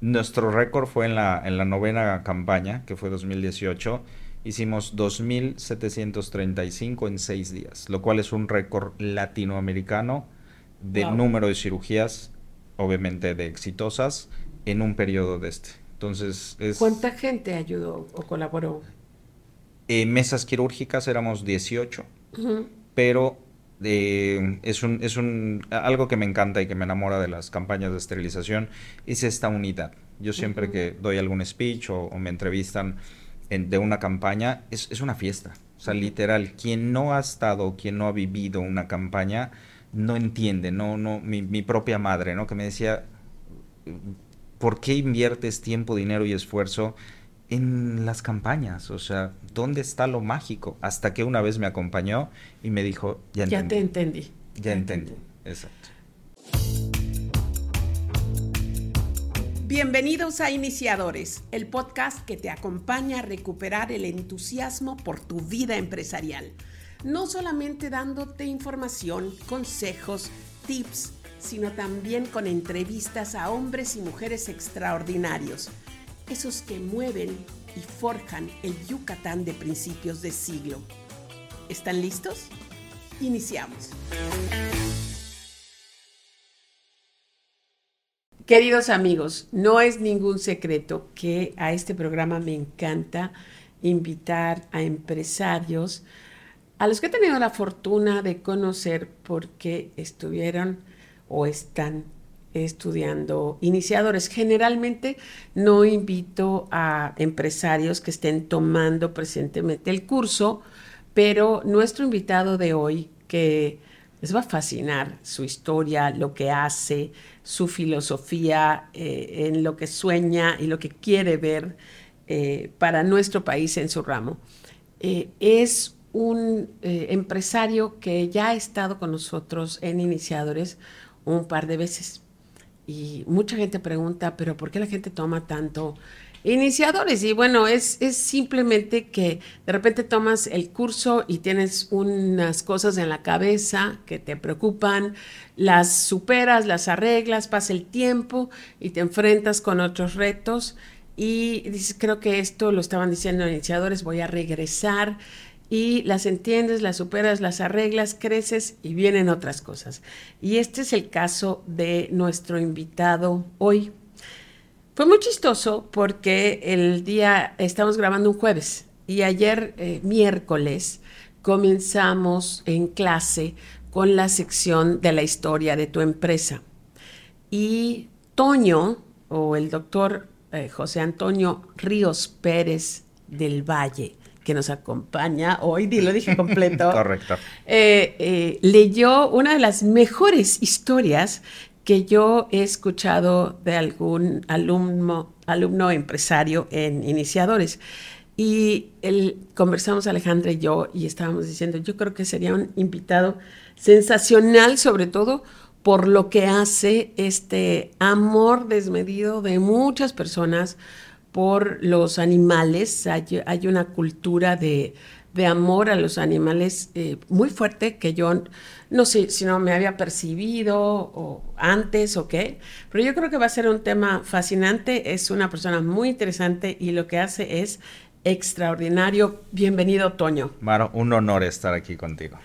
Nuestro récord fue en la, en la novena campaña, que fue 2018. Hicimos 2.735 en seis días, lo cual es un récord latinoamericano de número de cirugías, obviamente de exitosas, en un periodo de este. Entonces, es... ¿Cuánta gente ayudó o colaboró? En mesas quirúrgicas éramos 18, pero eh, es, un, es un, algo que me encanta y que me enamora de las campañas de esterilización, es esta unidad. Yo siempre que doy algún speech o, me entrevistan de una campaña, es, es, una fiesta. O sea, literal, quien no ha estado, quien no ha vivido una campaña, no entiende, no, no, mi, mi propia madre, ¿no? Que me decía, ¿por qué inviertes tiempo, dinero y esfuerzo en las campañas, o sea, ¿dónde está lo mágico? Hasta que una vez me acompañó y me dijo, ya entendí. Ya te entendí. Ya, entendí. exacto. Bienvenidos a Iniciadores, el podcast que te acompaña a recuperar el entusiasmo por tu vida empresarial. No solamente dándote información, consejos, tips, sino también con entrevistas a hombres y mujeres extraordinarios esos que mueven y forjan el Yucatán de principios de siglo. ¿Están listos? Iniciamos. Queridos amigos, no es ningún secreto que a este programa me encanta invitar a empresarios a los que he tenido la fortuna de conocer porque estuvieron o están estudiando iniciadores. Generalmente no invito a empresarios que estén tomando presentemente el curso, pero nuestro invitado de hoy, que les va a fascinar su historia, lo que hace, su filosofía, eh, en lo que sueña y lo que quiere ver eh, para nuestro país en su ramo. Eh, es un empresario que ya ha estado con nosotros en Iniciadores un par de veces y mucha gente pregunta, pero ¿por qué la gente toma tanto iniciadores? Y bueno, es, es simplemente que de repente tomas el curso y tienes unas cosas en la cabeza que te preocupan, las superas, las arreglas, pasa el tiempo y te enfrentas con otros retos. Y dices, creo que esto lo estaban diciendo iniciadores, voy a regresar y las entiendes, las superas, las arreglas, creces y vienen otras cosas. Y este es el caso de nuestro invitado hoy. Fue muy chistoso porque el día, estamos grabando un jueves y ayer eh, miércoles comenzamos en clase con la sección de la historia de tu empresa. Y Toño, o el doctor eh, José Antonio Ríos Pérez del Valle, que nos acompaña hoy, lo dije completo. Correcto. Eh, eh, leyó una de las mejores historias que yo he escuchado de algún alumno, alumno empresario en Iniciadores. Y él, conversamos Alejandra y yo y estábamos diciendo, yo creo que sería un invitado sensacional, sobre todo por lo que hace este amor desmedido de muchas personas por los animales. Hay, una cultura de, amor a los animales eh, muy fuerte que yo no sé si no me había percibido o antes o qué, pero yo creo que va a ser un tema fascinante. Es una persona muy interesante y lo que hace es extraordinario. Bienvenido, Toño. Maro, un honor estar aquí contigo.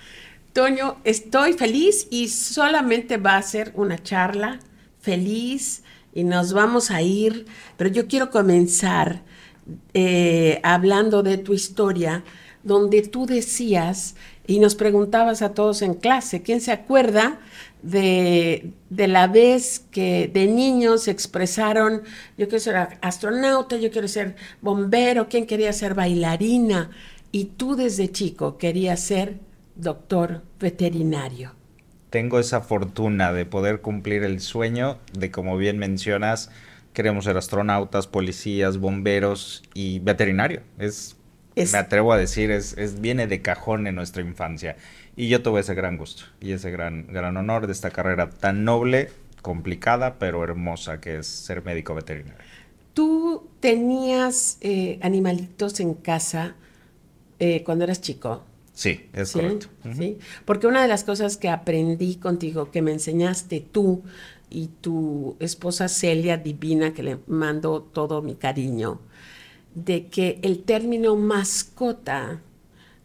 Toño, estoy feliz y solamente va a ser una charla feliz y nos vamos a ir, pero yo quiero comenzar eh, hablando de tu historia, donde tú decías y nos preguntabas a todos en clase, ¿quién se acuerda de, de, la vez que de niños expresaron, yo quiero ser astronauta, yo quiero ser bombero, quién quería ser bailarina? Y tú desde chico querías ser doctor veterinario tengo esa fortuna de poder cumplir el sueño de, como bien mencionas, queremos ser astronautas, policías, bomberos y veterinario. Es, me atrevo a decir, es, es, viene de cajón en nuestra infancia. Y yo tuve ese gran gusto y ese gran, gran honor de esta carrera tan noble, complicada, pero hermosa que es ser médico veterinario. ¿Tú tenías eh, animalitos en casa eh, cuando eras chico? Sí, es ¿Sí? correcto. ¿Sí? Porque una de las cosas que aprendí contigo, que me enseñaste tú y tu esposa Celia Divina, que le mando todo mi cariño, de que el término mascota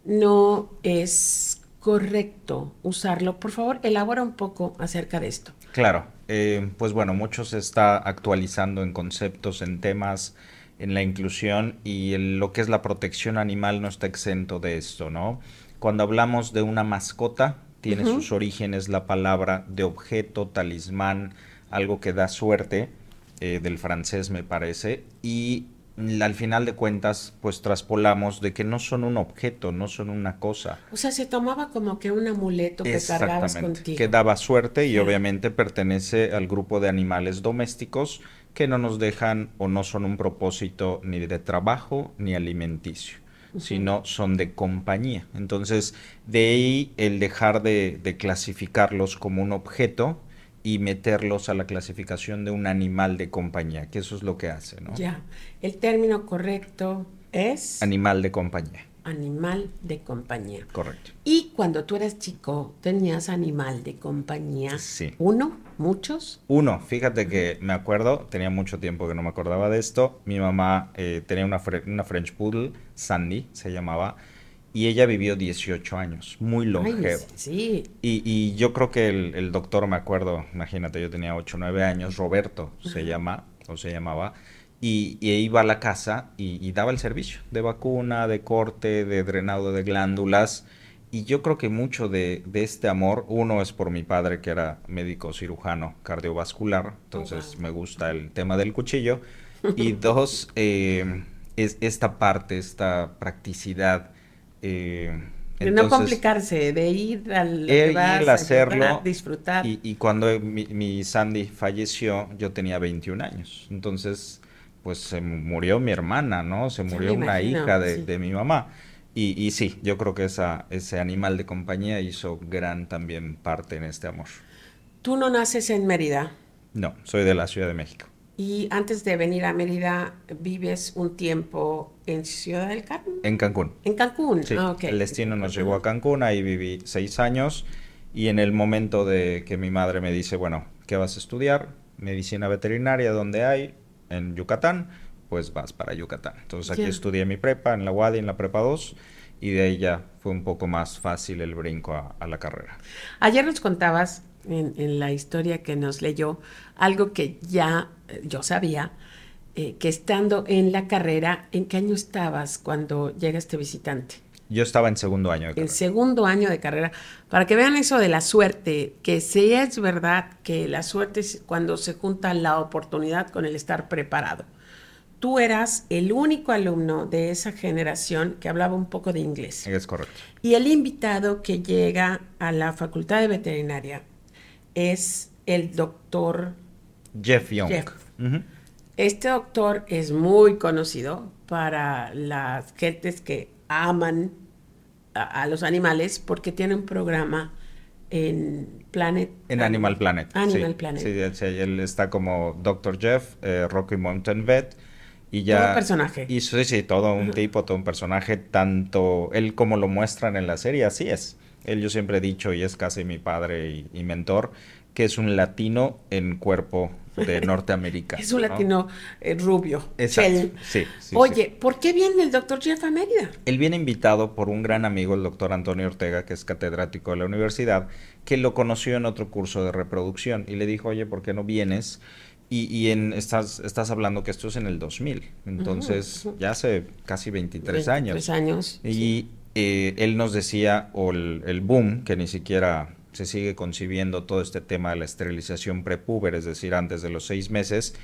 no es correcto usarlo. Por favor, elabora un poco acerca de esto. Claro, eh, pues bueno, mucho se está actualizando en conceptos, en temas, en la inclusión y el- lo que es la protección animal no está exento de esto, ¿no? Cuando hablamos de una mascota, tiene sus orígenes la palabra de objeto, talismán, algo que da suerte, eh, del francés me parece, y al final de cuentas, pues traspolamos de que no son un objeto, no son una cosa. O sea, se tomaba como que un amuleto que cargabas contigo. que daba suerte y obviamente pertenece al grupo de animales domésticos que no nos dejan o no son un propósito ni de trabajo ni alimenticio, sino son de compañía. Entonces, de ahí el dejar de, de clasificarlos como un objeto y meterlos a la clasificación de un animal de compañía, que eso es lo que hace, ¿no? Ya, el término correcto es Animal de compañía, animal de compañía. correcto. Y cuando tú eras chico, tenías animal de compañía. Sí. ¿Uno? ¿Muchos? Uno, fíjate que me acuerdo, tenía mucho tiempo que no me acordaba de esto. Mi mamá eh, tenía una, una French Poodle, Sandy se llamaba, y ella vivió 18 años, muy Ay, longevo. sí. Y, y yo creo que el, el doctor, me acuerdo, imagínate, yo tenía 8 o 9 años, Roberto se llama, o se llamaba, y, y iba a la casa y, y daba el servicio de vacuna, de corte, de drenado de glándulas. Y yo creo que mucho de, de este amor, uno es por mi padre, que era médico cirujano cardiovascular, entonces me gusta el tema del cuchillo. Y dos, eh, es esta parte, esta practicidad. eh, De no complicarse, de ir al vas, a hacerlo. ayudar, disfrutar. Y, y cuando mi, mi Sandy falleció, yo tenía 21 años. Entonces, pues se murió mi hermana, ¿no? Se murió una imagino, hija de, sí. de mi mamá. Y, y sí, yo creo que esa, ese animal de compañía hizo gran también parte en este amor. Tú no naces en Mérida No, soy de la Ciudad de México. y antes de venir a Mérida vives un tiempo en Ciudad del Carmen. En Cancún. En Cancún. Sí, Ah, el destino nos llevó a Cancún, ahí viví seis años y en el momento de que mi madre me dice, bueno, ¿qué vas a estudiar? Medicina veterinaria, ¿dónde hay? En Yucatán, pues vas para Yucatán. Entonces aquí estudié mi prepa, en la UADI, en la prepa 2 y de ahí ya fue un poco más fácil el brinco a, a la carrera. Ayer nos contabas en, en la historia que nos leyó algo que ya eh, yo sabía, eh, que estando en la carrera, ¿en qué año estabas cuando llega este visitante? Yo estaba en segundo año de En carrera. segundo año de carrera, para que vean eso de la suerte, que sí es verdad que la suerte es cuando se junta la oportunidad con el estar preparado. Tú eras el único alumno de esa generación que hablaba un poco de inglés. Es correcto. Y el invitado que llega a la Facultad de Veterinaria es el doctor. Jeff Young. Jeff. Este doctor es muy conocido para las gentes que aman a, a los animales porque tiene un programa en Planet. En Animal Planet. Animal sí. Planet. Sí, sí, él está como Dr. Jeff, eh, Rocky Mountain Vet. Y ya Todo un personaje. Y sí, sí, todo un tipo, todo un personaje, tanto él como lo muestran en la serie, así es. Él yo siempre he dicho, y es casi mi padre y, y mentor, que es un latino en cuerpo de Norteamérica. Es un ¿no? latino eh, rubio. Exacto. Sí, sí, Oye, sí. ¿por qué viene el doctor Jeff a Mérida? Él viene invitado por un gran amigo, el doctor Antonio Ortega, que es catedrático de la universidad, que lo conoció en otro curso de reproducción y le dijo, oye, ¿por qué no vienes? Y, y en, estás, estás hablando que esto es en el 2000, entonces ya hace casi 23 años. 23 años. Y sí. eh, él nos decía, o el, el boom, que ni siquiera se sigue concibiendo todo este tema de la esterilización prepúber, es decir, antes de los seis meses,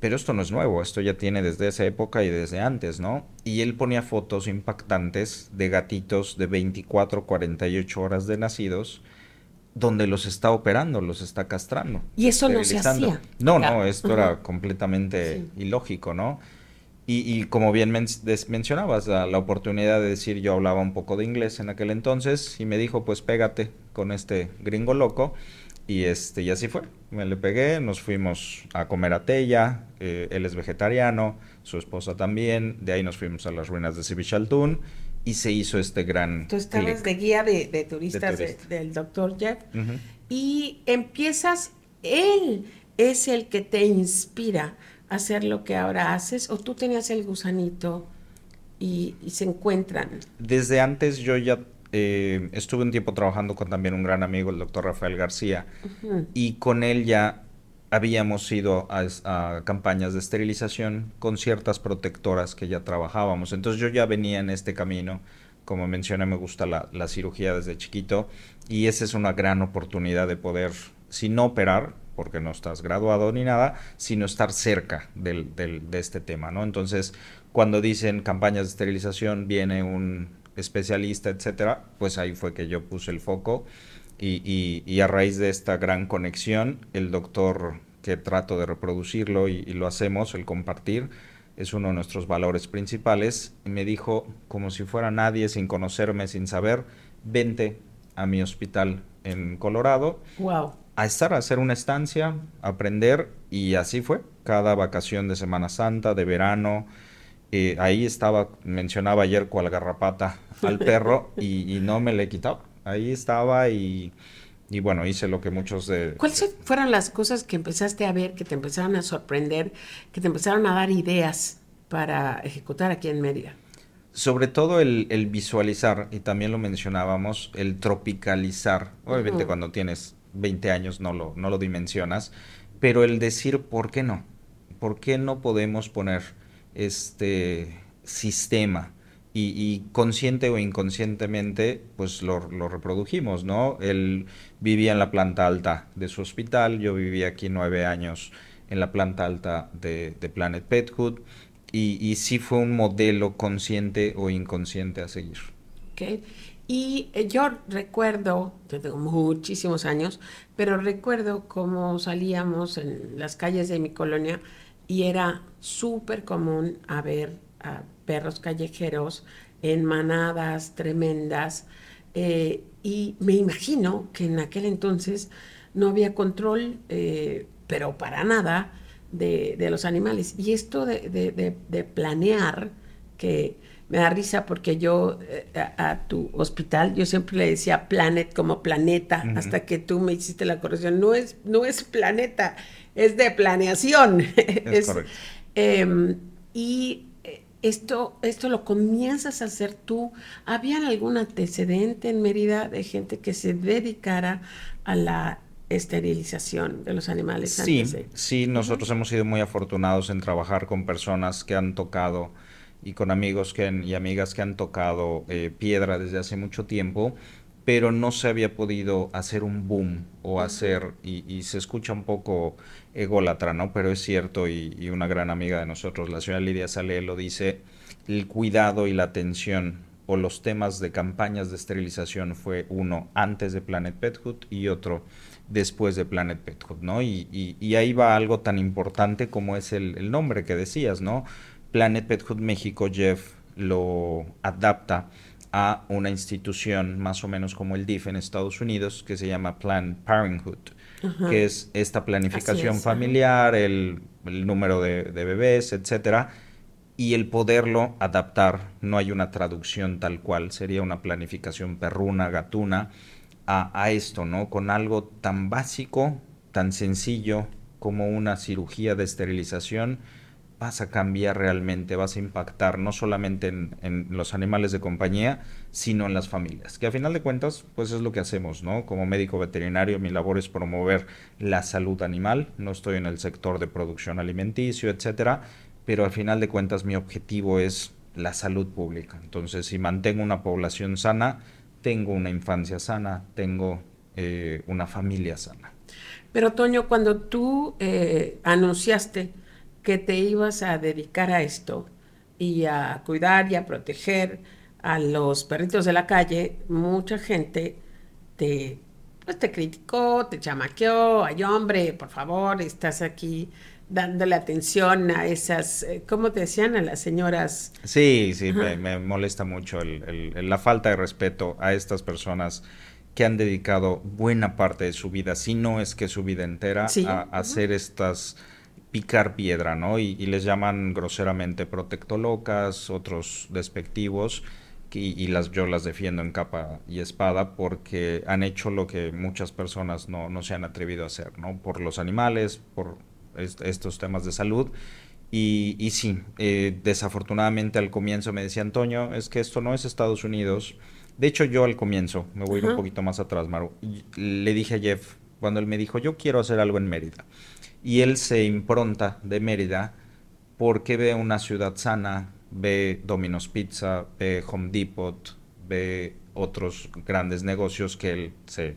pero esto no es nuevo, esto ya tiene desde esa época y desde antes, ¿no? Y él ponía fotos impactantes de gatitos de 24, 48 horas de nacidos, donde los está operando, los está castrando. Y eso no se hacía. No, no, esto era completamente Sí. ilógico, ¿no? Y, y como bien men- mencionabas, la, la oportunidad de decir, yo hablaba un poco de inglés en aquel entonces y me dijo, pues pégate con este gringo loco. Y, este, y así fue. Me le pegué, nos fuimos a comer a Tella, eh, él es vegetariano, su esposa también, de ahí nos fuimos a las ruinas de Sibichaltún y se hizo este gran... Tú estabas de guía de, turistas del doctor Jeff y empiezas, él es el que te inspira hacer lo que ahora haces o tú tenías el gusanito y, se encuentran. Desde antes yo ya eh, estuve un tiempo trabajando con también un gran amigo, el doctor Rafael García, y con él ya habíamos ido a, campañas de esterilización con ciertas protectoras que ya trabajábamos. Entonces yo ya venía en este camino. Como mencioné, me gusta la, cirugía desde chiquito y esa es una gran oportunidad de poder, si no operar, porque no estás graduado ni nada, sino estar cerca del, de este tema, ¿no? Entonces, cuando dicen campañas de esterilización, viene un especialista, etcétera, pues ahí fue que yo puse el foco y, a raíz de esta gran conexión, el doctor que trato de reproducirlo y, lo hacemos, el compartir, es uno de nuestros valores principales, y me dijo, como si fuera nadie, sin conocerme, sin saber, vente a mi hospital en Colorado. Wow. A estar, a hacer una estancia, aprender, y así fue. Cada vacación de Semana Santa, de verano, eh, ahí estaba, mencionaba ayer cual garrapata al perro, y, y no me le he quitado ahí estaba y, bueno, hice lo que muchos de... ¿Cuáles fueron las cosas que empezaste a ver, que te empezaron a sorprender, que te empezaron a dar ideas para ejecutar aquí en Mérida? Sobre todo el, visualizar, y también lo mencionábamos, el tropicalizar. Obviamente cuando tienes 20 años no lo, no lo dimensionas, pero el decir, ¿por qué no? ¿Por qué no podemos poner este sistema? y, consciente o inconscientemente, pues lo, reprodujimos, ¿no? Él vivía en la planta alta de su hospital, yo vivía aquí nueve años en la planta alta de, Planet Pethood, y, y, sí fue un modelo consciente o inconsciente a seguir. Okay. Y eh, yo recuerdo, tengo muchísimos años, pero recuerdo cómo salíamos en las calles de mi colonia y era súper común a ver a perros callejeros en manadas tremendas. Eh, y me imagino que en aquel entonces no había control, eh, pero para nada, de, los animales. Y esto de, planear, que me da risa porque yo eh, a, tu hospital, yo siempre le decía planet como planeta, hasta que tú me hiciste la corrección. No es, no es planeta, es de planeación. Es, correcto. Em, y esto, esto lo comienzas a hacer tú. ¿Había algún antecedente en Mérida de gente que se dedicara a la esterilización de los animales? Sí, sí, nosotros hemos sido muy afortunados en trabajar con personas que han tocado y con amigos que y amigas que han tocado eh, piedra desde hace mucho tiempo pero no se había podido hacer un boom o hacer, y, se escucha un poco ególatra, ¿no? Pero es cierto, y, una gran amiga de nosotros, la señora Lidia Sale, lo dice, el cuidado y la atención o los temas de campañas de esterilización fue uno antes de Planet Pethood y otro después de Planet Pethood, ¿no? Y, ahí va algo tan importante como es el, el nombre que decías, ¿no? Planet Pethood México, Jeff lo adapta a una institución más o menos como el DIF en Estados Unidos que se llama Planned Parenthood, que es esta planificación familiar, el, número de, bebés, etcétera, y el poderlo adaptar, no hay una traducción tal cual, sería una planificación perruna, gatuna, a, a esto, ¿no? Con algo tan básico, tan sencillo como una cirugía de esterilización, vas a cambiar realmente, vas a impactar no solamente en, los animales de compañía, sino en las familias. Que a final de cuentas, pues es lo que hacemos, ¿no? Como médico veterinario, mi labor es promover la salud animal, no estoy en el sector de producción alimenticio, etcétera, pero al final de cuentas mi objetivo es la salud pública. Entonces, si mantengo una población sana, tengo una infancia sana, tengo eh, una familia sana. Pero Toño, cuando tú eh, anunciaste que te ibas a dedicar a esto y a cuidar y a proteger a los perritos de la calle, mucha gente te, pues te criticó, te chamaqueó, ay hombre, por favor, estás aquí dándole atención a esas, eh, ¿cómo te decían? A las señoras. Sí, sí, me, molesta mucho la falta de respeto a estas personas que han dedicado buena parte de su vida, si no es que su vida entera, a, hacer estas picar piedra, ¿no? Y, les llaman groseramente protectolocas, otros despectivos, y, las, yo las defiendo en capa y espada porque han hecho lo que muchas personas no, no se han atrevido a hacer, ¿no? Por los animales, por estos temas de salud. Y, y sí, eh, desafortunadamente al comienzo me decía Antonio, es que esto no es Estados Unidos. De hecho, yo al comienzo, me voy a ir un poquito más atrás, Maru, le dije a Jeff, cuando él me dijo, yo quiero hacer algo en Mérida. Y él se impronta de Mérida porque ve una ciudad sana, ve Domino's Pizza, ve Home Depot, ve otros grandes negocios que él, se,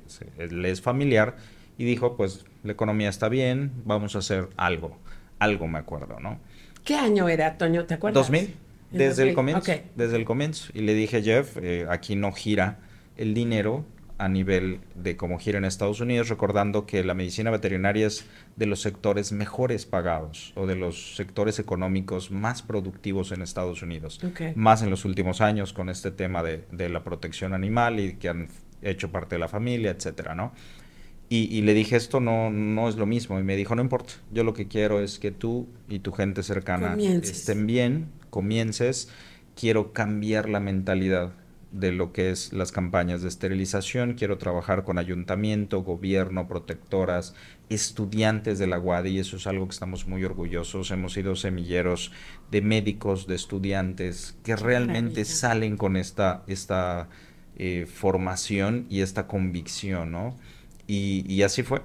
le es familiar y dijo, pues la economía está bien, vamos a hacer algo. Algo me acuerdo, ¿no? ¿Qué año era, Toño? ¿Te acuerdas? 2000, desde el comienzo. Desde el comienzo. Y le dije, Jeff, eh, aquí no gira el dinero, a nivel de cómo gira en Estados Unidos, recordando que la medicina veterinaria es de los sectores mejores pagados o de los sectores económicos más productivos en Estados Unidos, más en los últimos años con este tema de, de, la protección animal y que han hecho parte de la familia, etcétera, ¿no? Y, le dije, esto no, no es lo mismo. Y me dijo, no importa, yo lo que quiero es que tú y tu gente cercana estén bien, comiences, quiero cambiar la mentalidad de lo que es las campañas de esterilización. Quiero trabajar con ayuntamiento, gobierno, protectoras, estudiantes de la UAD y eso es algo que estamos muy orgullosos. Hemos sido semilleros de médicos, de estudiantes que realmente salen con esta, esta eh, formación y esta convicción, ¿no? Y, y así fue.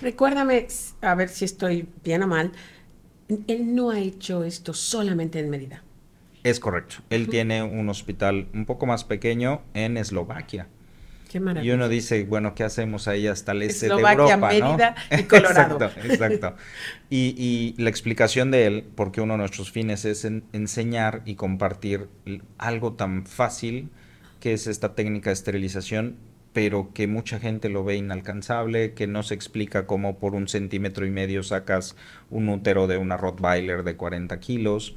Recuérdame, a ver si estoy bien o mal, él no ha hecho esto solamente en Mérida. Es correcto. Él tiene un hospital un poco más pequeño en Eslovaquia. Qué. Y uno dice, bueno, ¿qué hacemos ahí hasta el este de Europa? Mérida y Colorado. exacto, exacto. Y, la explicación de él, porque uno de nuestros fines es enseñar y compartir algo tan fácil que es esta técnica de esterilización, pero que mucha gente lo ve inalcanzable, que no se explica cómo por un centímetro y medio sacas un útero de una Rottweiler de 40 kilos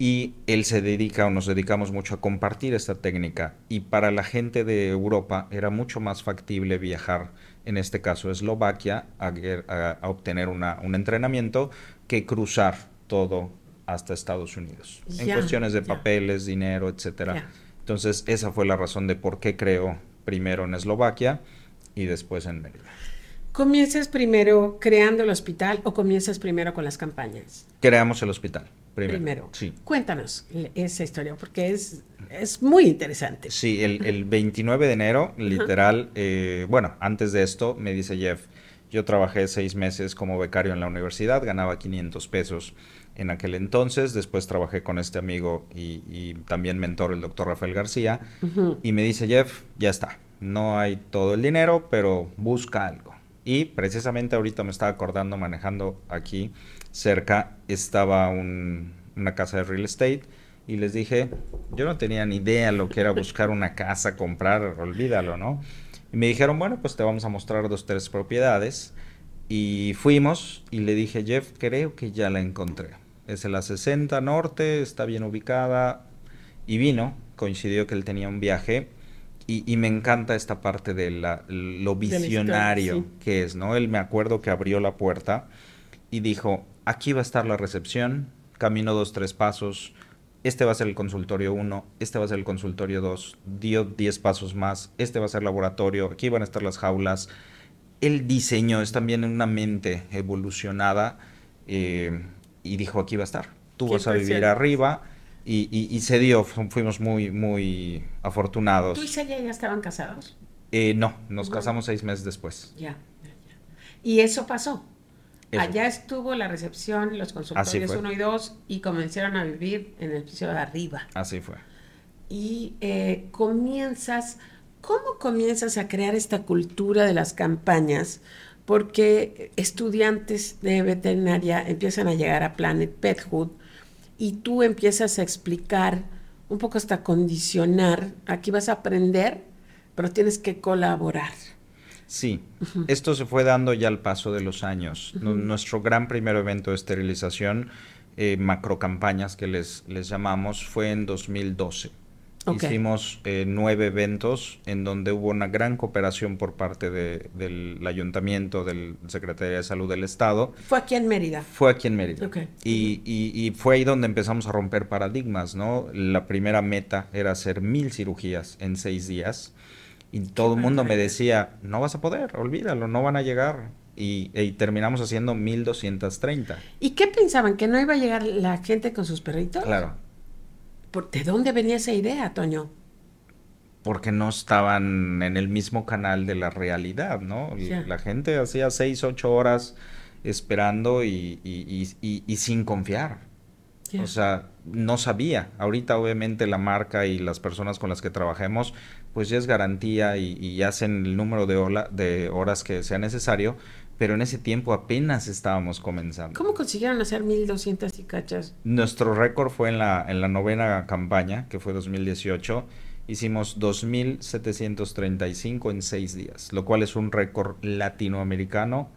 y él se dedica o nos dedicamos mucho a compartir esta técnica y para la gente de Europa era mucho más factible viajar, en este caso Eslovaquia, a, obtener una, un entrenamiento que cruzar todo hasta Estados Unidos, en cuestiones de papeles, dinero, etcétera. Entonces esa fue la razón de por qué creo primero en Eslovaquia y después en Mérida. ¿Comienzas primero creando el hospital o comienzas primero con las campañas? Creamos el hospital. Primero. Sí. Cuéntanos esa historia, porque es, es muy interesante. Sí, el, el 29 de enero, literal, eh, bueno, antes de esto, me dice Jeff, yo trabajé seis meses como becario en la universidad, ganaba 500 pesos en aquel entonces, después trabajé con este amigo y, también mentor, el doctor Rafael García, y me dice Jeff, ya está, no hay todo el dinero, pero busca algo. Y precisamente ahorita me estaba acordando manejando aquí cerca estaba una casa de real estate y les dije, yo no tenía ni idea lo que era buscar una casa, comprar, olvídalo, ¿no? Y me dijeron, bueno, pues te vamos a mostrar dos, tres propiedades. Y fuimos y le dije, Jeff, creo que ya la encontré. Es en la 60 Norte, está bien ubicada. Y vino, coincidió que él tenía un viaje. Y, me encanta esta parte de la, lo visionario que es, ¿no? Él me acuerdo que abrió la puerta y dijo, aquí va a estar la recepción, camino dos, tres pasos, este va a ser el consultorio 1, este va a ser el consultorio 2, dio 10 pasos más, este va a ser laboratorio, aquí van a estar las jaulas. El diseño es también una mente evolucionada eh, y dijo, aquí va a estar, tú vas a vivir arriba. Y, se dio, fuimos muy, muy afortunados. ¿Tú y Celia ya estaban casados? Eh, no, nos casamos seis meses después. Ya, ya. ¿Y eso pasó? Allá estuvo la recepción, los consultorios 1 y 2 y comenzaron a vivir en el piso de arriba. Así fue. Y eh, comienzas, ¿cómo comienzas a crear esta cultura de las campañas? Porque estudiantes de veterinaria empiezan a llegar a Planet Pethood y tú empiezas a explicar, un poco hasta condicionar, aquí vas a aprender, pero tienes que colaborar. Sí, esto se fue dando ya al paso de los años. Nuestro gran primer evento de esterilización, eh, macrocampañas que les, les llamamos, fue en 2012. Ok. Hicimos eh, nueve eventos en donde hubo una gran cooperación por parte de- del ayuntamiento, del Secretaría de Salud del Estado. Fue aquí en Mérida. Fue aquí en Mérida. Y, y- y fue ahí donde empezamos a romper paradigmas, ¿no? La primera meta era hacer mil cirugías en seis días. Y todo el mundo me decía, no vas a poder, olvídalo, no van a llegar. Y, y terminamos haciendo 1230. ¿Y qué pensaban? ¿Que no iba a llegar la gente con sus perritos? Claro. ¿Por- ¿De dónde venía esa idea, Toño? porque no estaban en el mismo canal de la realidad, ¿no? Y Ya. La gente hacía seis, ocho horas esperando y, y- y- sin confiar. Ya. O sea, no sabía. Ahorita obviamente la marca y las personas con las que trabajemos, pues ya es garantía y, y hacen el número de, horas que sea necesario, pero en ese tiempo apenas estábamos comenzando. ¿Cómo consiguieron hacer 1200 y cachas? Nuestro récord fue en la, en la novena campaña, que fue 2018. Hicimos 2.735 en seis días, lo cual es un récord latinoamericano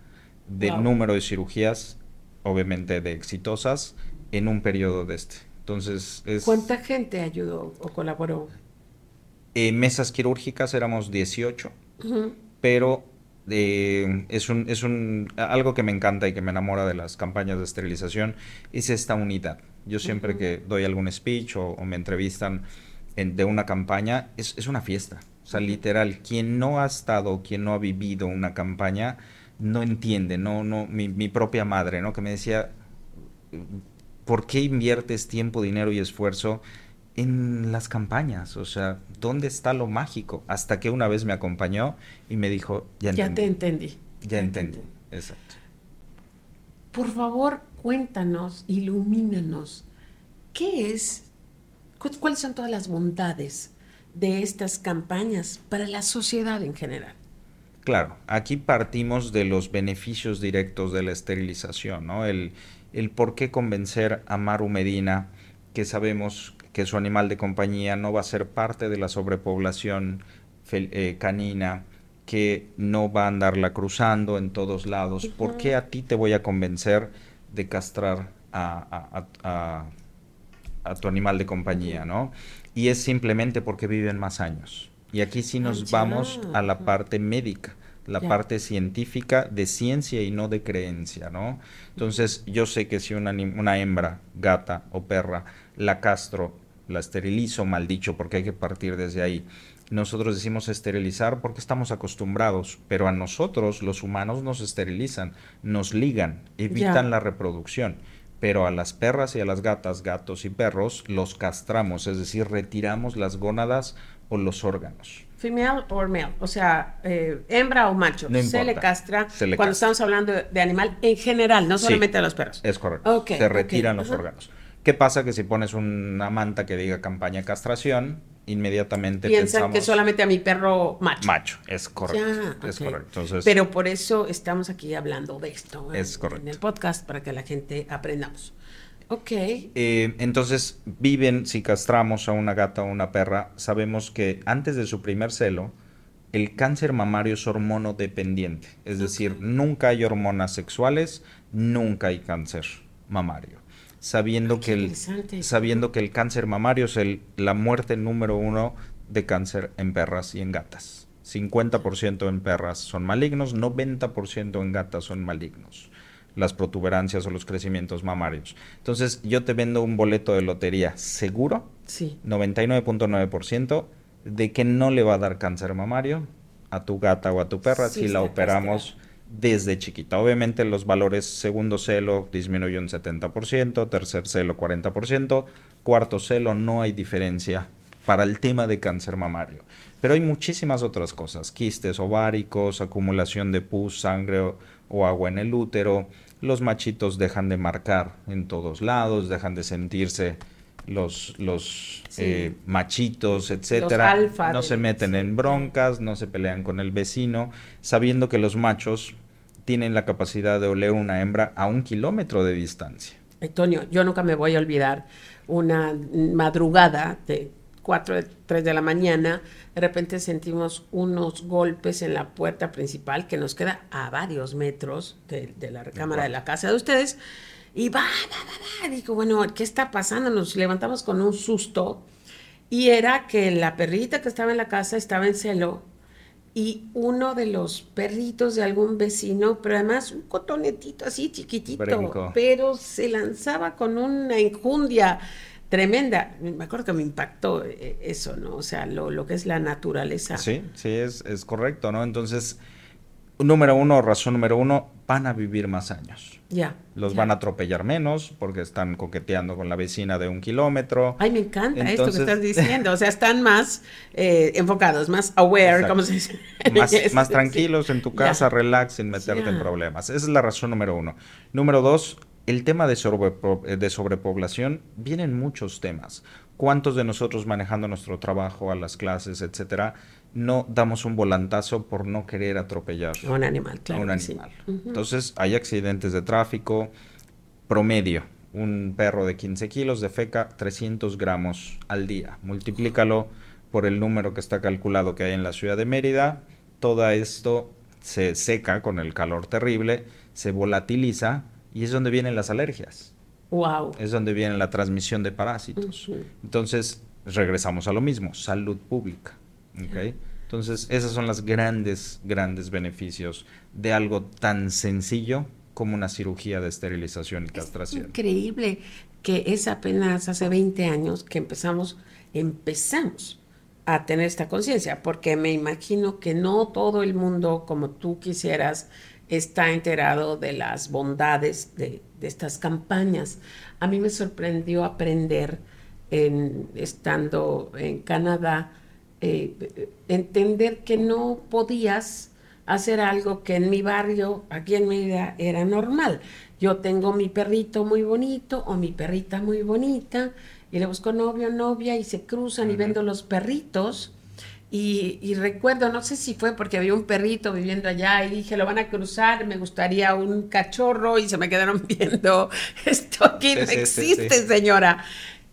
de Wow. número de cirugías, obviamente de exitosas, en un periodo de este. Entonces, es, ¿Cuánta gente ayudó o colaboró? En mesas quirúrgicas éramos 18, Ujú. pero eh, es, un, es un, algo que me encanta y que me enamora de las campañas de esterilización, es esta unidad. Yo siempre que doy algún speech o, o me entrevistan en- de una campaña, es, es una fiesta. O sea, literal, quien no ha estado, quien no ha vivido una campaña, no entiende, no, no, mi, mi propia madre, ¿no? Que me decía, ¿por qué inviertes tiempo, dinero y esfuerzo en las campañas? O sea, ¿dónde está lo mágico? Hasta que una vez me acompañó y me dijo, ya Ya entendí. te entendí. Ya entendí. Exacto. Por favor, cuéntanos, ilumínanos. ¿Qué es? cu- ¿Cuáles son todas las bondades de estas campañas para la sociedad en general? Claro, aquí partimos de los beneficios directos de la esterilización, ¿no? El, el por qué convencer a Maru Medina, que sabemos que su animal de compañía no va a ser parte de la sobrepoblación eh, canina, que no va a andarla cruzando en todos lados. ¿Por qué a ti te voy a convencer de castrar a, a- a- a- a tu animal de compañía, ¿no? Y es simplemente porque viven más años. Y aquí sí nos Ah, vamos a la parte médica, la parte científica de ciencia y no de creencia, ¿no? Entonces, yo sé que si una, una hembra, gata o perra, la castro, la esterilizo, mal dicho, porque hay que partir desde ahí. Nosotros decimos esterilizar porque estamos acostumbrados, pero a nosotros, los humanos, nos esterilizan, nos ligan, evitan la reproducción. Pero a las perras y a las gatas, gatos y perros, los castramos, es decir, retiramos las gónadas o los órganos. Female or male, o sea, eh, hembra o macho. No se le castra Se le cuando castra. estamos hablando de, animal en general, no Sí. solamente de los perros. Es correcto. Ok, Se retiran los órganos. ¿Qué pasa? Que si pones una manta que diga campaña de castración, inmediatamente Piensan pensamos que solamente a mi perro macho. macho. Es correcto. Ya, Es correcto. Entonces, Pero por eso estamos aquí hablando de esto. Es en- correcto. En el podcast para que la gente aprendamos. Ok. Eh, entonces, viven, si castramos a una gata o una perra, sabemos que antes de su primer celo, el cáncer mamario es hormono dependiente. Es decir, nunca hay hormonas sexuales, nunca hay cáncer mamario. Sabiendo, Ah, qué que el, sabiendo que el cáncer mamario es el, la muerte número uno de cáncer en perras y en gatas. 50% en perras son malignos, 90% en gatas son malignos las protuberancias o los crecimientos mamarios. Entonces, yo te vendo un boleto de lotería seguro, Sí. 99.9%, de que no le va a dar cáncer mamario a tu gata o a tu perra Sí, si la operamos desde chiquita. Obviamente los valores segundo celo disminuye un 70%, tercer celo 40%, cuarto celo no hay diferencia para el tema de cáncer mamario. Pero hay muchísimas otras cosas, quistes ováricos, acumulación de pus, sangre o, o agua en el útero, los machitos dejan de marcar en todos lados, dejan de sentirse los, los Sí. eh, machitos, etcétera. alfa no se meten en broncas, no se pelean con el vecino, sabiendo que los machos tienen la capacidad de oler una hembra a un kilómetro de distancia. Antonio, yo nunca me voy a olvidar una madrugada de 4, 3 de la mañana, de repente sentimos unos golpes en la puerta principal que nos queda a varios metros de, de la recámara de la casa de ustedes. Y va, va, va, va. Digo, bueno, ¿qué está pasando? Nos levantamos con un susto Y era que la perrita que estaba en la casa estaba en celo y uno de los perritos de algún vecino, pero además un cotonetito así chiquitito, Brinco. pero se lanzaba con una enjundia tremenda. Me acuerdo que me impactó eh, eso, ¿no? O sea, lo, lo que es la naturaleza. Sí, sí, es, es correcto, ¿no? Entonces, número uno, razón número uno, van a vivir más años. Ya. Los ya. van a atropellar menos porque están coqueteando con la vecina de un kilómetro. Ay, me encanta esto que estás diciendo. O sea, están más eh, enfocados, más aware. ¿cómo se dice? más, Es- más sí. tranquilos en tu casa, relax, sin meterte en problemas. Esa es la razón número uno. Número dos, el tema de, de sobrepoblación, vienen muchos temas. ¿Cuántos de nosotros manejando nuestro trabajo a las clases, etcétera, no damos un volantazo por no querer atropellar A un animal, claro. a un que sí. animal? Ujú. Entonces, hay accidentes de tráfico, promedio. Un perro de 15 kilos de feca, 300 gramos al día. Multiplícalo por el número que está calculado que hay en la ciudad de Mérida. Todo esto se seca con el calor terrible, se volatiliza y es donde vienen las alergias. Wow. Es donde viene la transmisión de parásitos. Entonces, regresamos a lo mismo, salud pública. ¿Ok? Entonces, esos son los grandes, grandes beneficios de algo tan sencillo como una cirugía de esterilización y castración. Increíble que es apenas hace 20 años que empezamos, empezamos a tener esta conciencia, porque me imagino que no todo el mundo, como tú quisieras, está enterado de las bondades de, de estas campañas. A mí me sorprendió aprender, en, estando en Canadá, eh, entender que no podías hacer algo que en mi barrio, aquí en Mérida, era normal. Yo tengo mi perrito muy bonito o mi perrita muy bonita y le busco novio o novia y se cruzan y vendo los perritos. Y, y recuerdo, no sé si fue porque había un perrito viviendo allá y dije, lo van a cruzar, me gustaría un cachorro y se me quedaron viendo, esto aquí Sí, no sí, existe, sí. señora.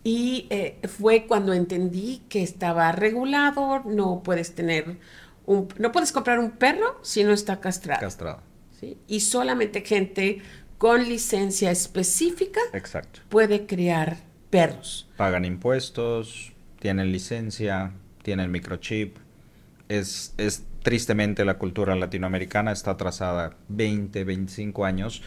Y eh, fue cuando entendí que estaba regulado, no puedes tener un, no puedes comprar un perro si no está castrado. Castrado. ¿sí? Y solamente gente con licencia específica Exacto. puede criar perros. Pagan impuestos, tienen licencia, tienen microchip. Es, es tristemente la cultura latinoamericana está atrasada 20, 25 años.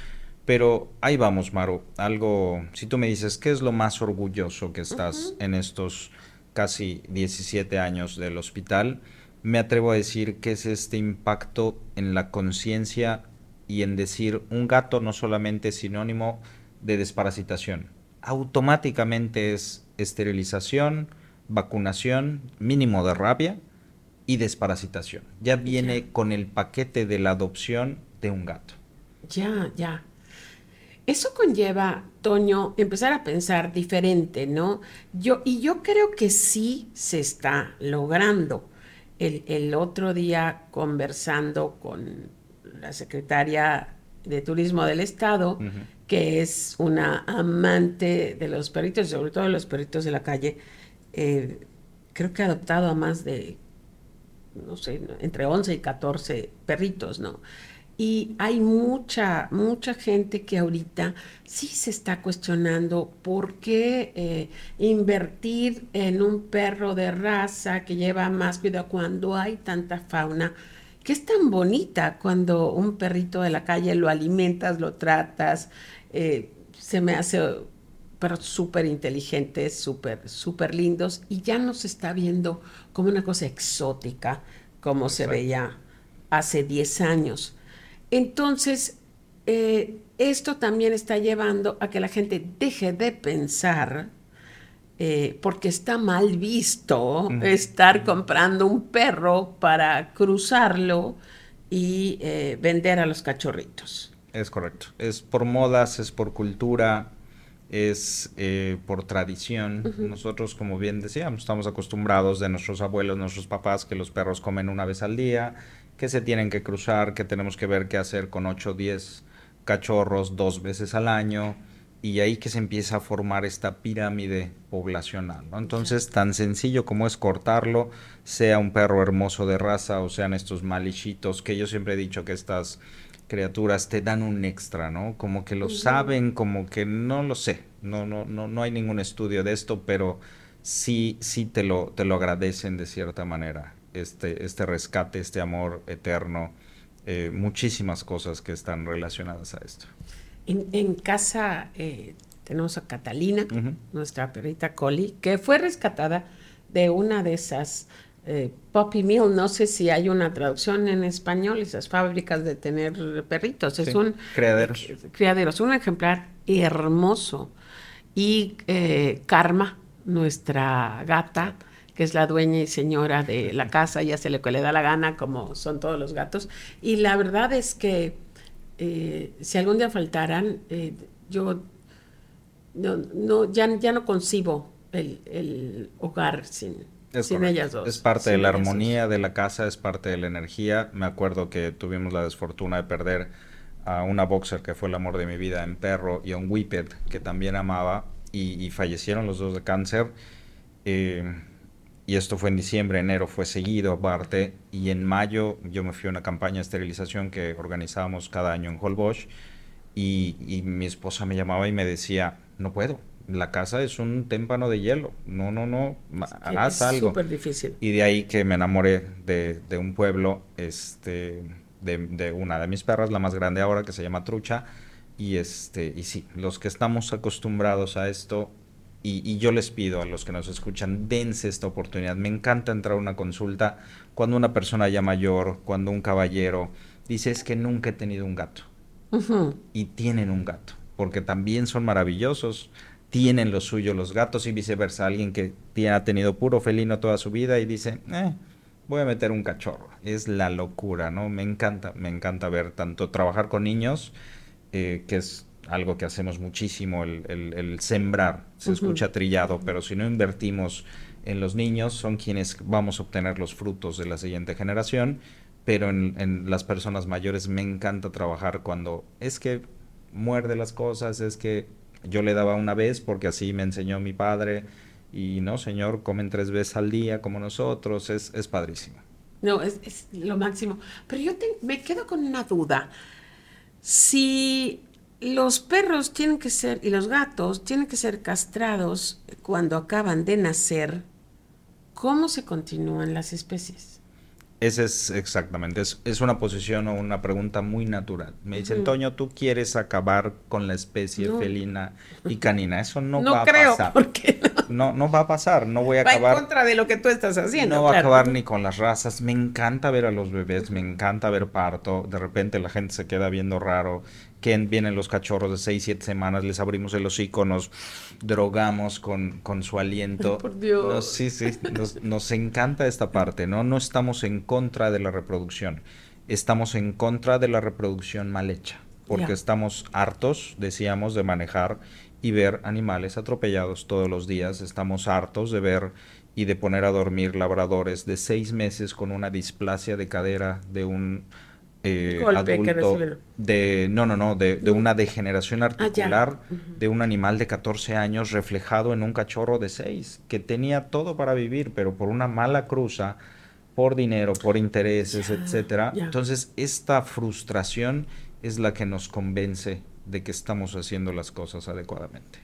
Pero ahí vamos, Maru. Algo, si tú me dices, ¿qué es lo más orgulloso que estás en estos casi 17 años del hospital? Me atrevo a decir que es este impacto en la conciencia y en decir, un gato no solamente es sinónimo de desparasitación. Automáticamente es esterilización, vacunación, mínimo de rabia y desparasitación. Ya viene con el paquete de la adopción de un gato. Ya, ya. Eso conlleva, Toño, empezar a pensar diferente, ¿no? Yo, y yo creo que sí se está logrando. El, el otro día conversando con la secretaria de Turismo del Estado, que es una amante de los perritos, sobre todo de los perritos de la calle, eh, creo que ha adoptado a más de, no sé, entre 11 y 14 perritos, ¿no? Y hay mucha, mucha gente que ahorita sí se está cuestionando por qué eh, invertir en un perro de raza que lleva más cuidado cuando hay tanta fauna, que es tan bonita cuando un perrito de la calle lo alimentas, lo tratas, eh, se me hace pero súper inteligentes, súper, súper lindos, y ya no se está viendo como una cosa exótica, como se veía hace 10 años. Entonces, eh, esto también está llevando a que la gente deje de pensar, eh, porque está mal visto Ujú. estar comprando un perro para cruzarlo y eh, vender a los cachorritos. Es correcto. Es por modas, es por cultura, es eh, por tradición. Nosotros, como bien decíamos, estamos acostumbrados de nuestros abuelos, nuestros papás, que los perros comen una vez al día, que se tienen que cruzar, que tenemos que ver qué hacer con 8 o 10 cachorros dos veces al año. Y ahí que se empieza a formar esta pirámide poblacional, ¿no? Entonces, tan sencillo como es cortarlo, sea un perro hermoso de raza o sean estos malichitos, que yo siempre he dicho que estas criaturas te dan un extra, ¿no? Como que lo saben, como que no lo sé. No, no, no, no hay ningún estudio de esto, pero sí, sí te lo, te lo agradecen de cierta manera, este, este rescate, este amor eterno, eh, muchísimas cosas que están relacionadas a esto. En, casa eh, tenemos a Catalina, nuestra perrita Collie, que fue rescatada de una de esas eh, Poppy Mill, no sé si hay una traducción en español, esas fábricas de tener perritos. Es un criaderos. criaderos, un ejemplar hermoso. Y Karma, nuestra gata, que es la dueña y señora de la casa, ya se le, le da la gana, como son todos los gatos. Y la verdad es que eh, si algún día faltaran, eh, yo no, ya, ya no concibo el, hogar sin, sin ellas dos. Es parte de la armonía de la casa, es parte de la energía. Me acuerdo que tuvimos la desfortuna de perder a una boxer que fue el amor de mi vida en perro y a un whippet que también amaba y, fallecieron los dos de cáncer. Eh, y esto fue en diciembre, enero fue seguido aparte, y en mayo yo me fui a una campaña de esterilización que organizábamos cada año en Holbox, y, y mi esposa me llamaba y me decía, no puedo, la casa es un témpano de hielo, no, no, no, haz algo. súper difícil. Y de ahí que me enamoré de, de un pueblo, este, de, de, una de mis perras, la más grande ahora, que se llama Trucha, y este, y sí, los que estamos acostumbrados a esto, y, yo les pido a los que nos escuchan, dense esta oportunidad. Me encanta entrar a una consulta cuando una persona ya mayor, cuando un caballero dice es que nunca he tenido un gato. Y tienen un gato, porque también son maravillosos, tienen lo suyo los gatos y viceversa. Alguien que ha tenido puro felino toda su vida y dice, eh, voy a meter un cachorro. Es la locura, ¿no? Me encanta, me encanta ver tanto trabajar con niños, eh, que es algo que hacemos muchísimo, el, sembrar. Se escucha trillado, pero si no invertimos en los niños, son quienes vamos a obtener los frutos de la siguiente generación. Pero en, las personas mayores me encanta trabajar cuando es que muerde las cosas, es que yo le daba una vez porque así me enseñó mi padre. Y no, señor, comen tres veces al día como nosotros, es, es padrísimo. No, es, lo máximo. Pero yo me quedo con una duda. Si los perros tienen que ser, y los gatos tienen que ser castrados cuando acaban de nacer. ¿Cómo se continúan las especies? Esa es exactamente, es, una posición o una pregunta muy natural. Me dice, Toño, tú quieres acabar con la especie felina y canina. Eso no, va a pasar. ¿por qué no? no? va a pasar, no voy a acabar. en contra de lo que tú estás haciendo. No va a acabar ni con las razas. Me encanta ver a los bebés, me encanta ver parto. De repente la gente se queda viendo raro que vienen los cachorros de 6, 7 semanas, les abrimos el hocico, nos drogamos con, con su aliento. Por Dios. sí, sí, nos, encanta esta parte, ¿no? No estamos en contra de la reproducción, estamos en contra de la reproducción mal hecha, porque estamos hartos, decíamos, de manejar y ver animales atropellados todos los días, estamos hartos de ver y de poner a dormir labradores de seis meses con una displasia de cadera de un eh, adulto de no no no de, una degeneración ah, articular de un animal de 14 años reflejado en un cachorro de 6 que tenía todo para vivir pero por una mala cruza por dinero por intereses etcétera. entonces esta frustración es la que nos convence de que estamos haciendo las cosas adecuadamente.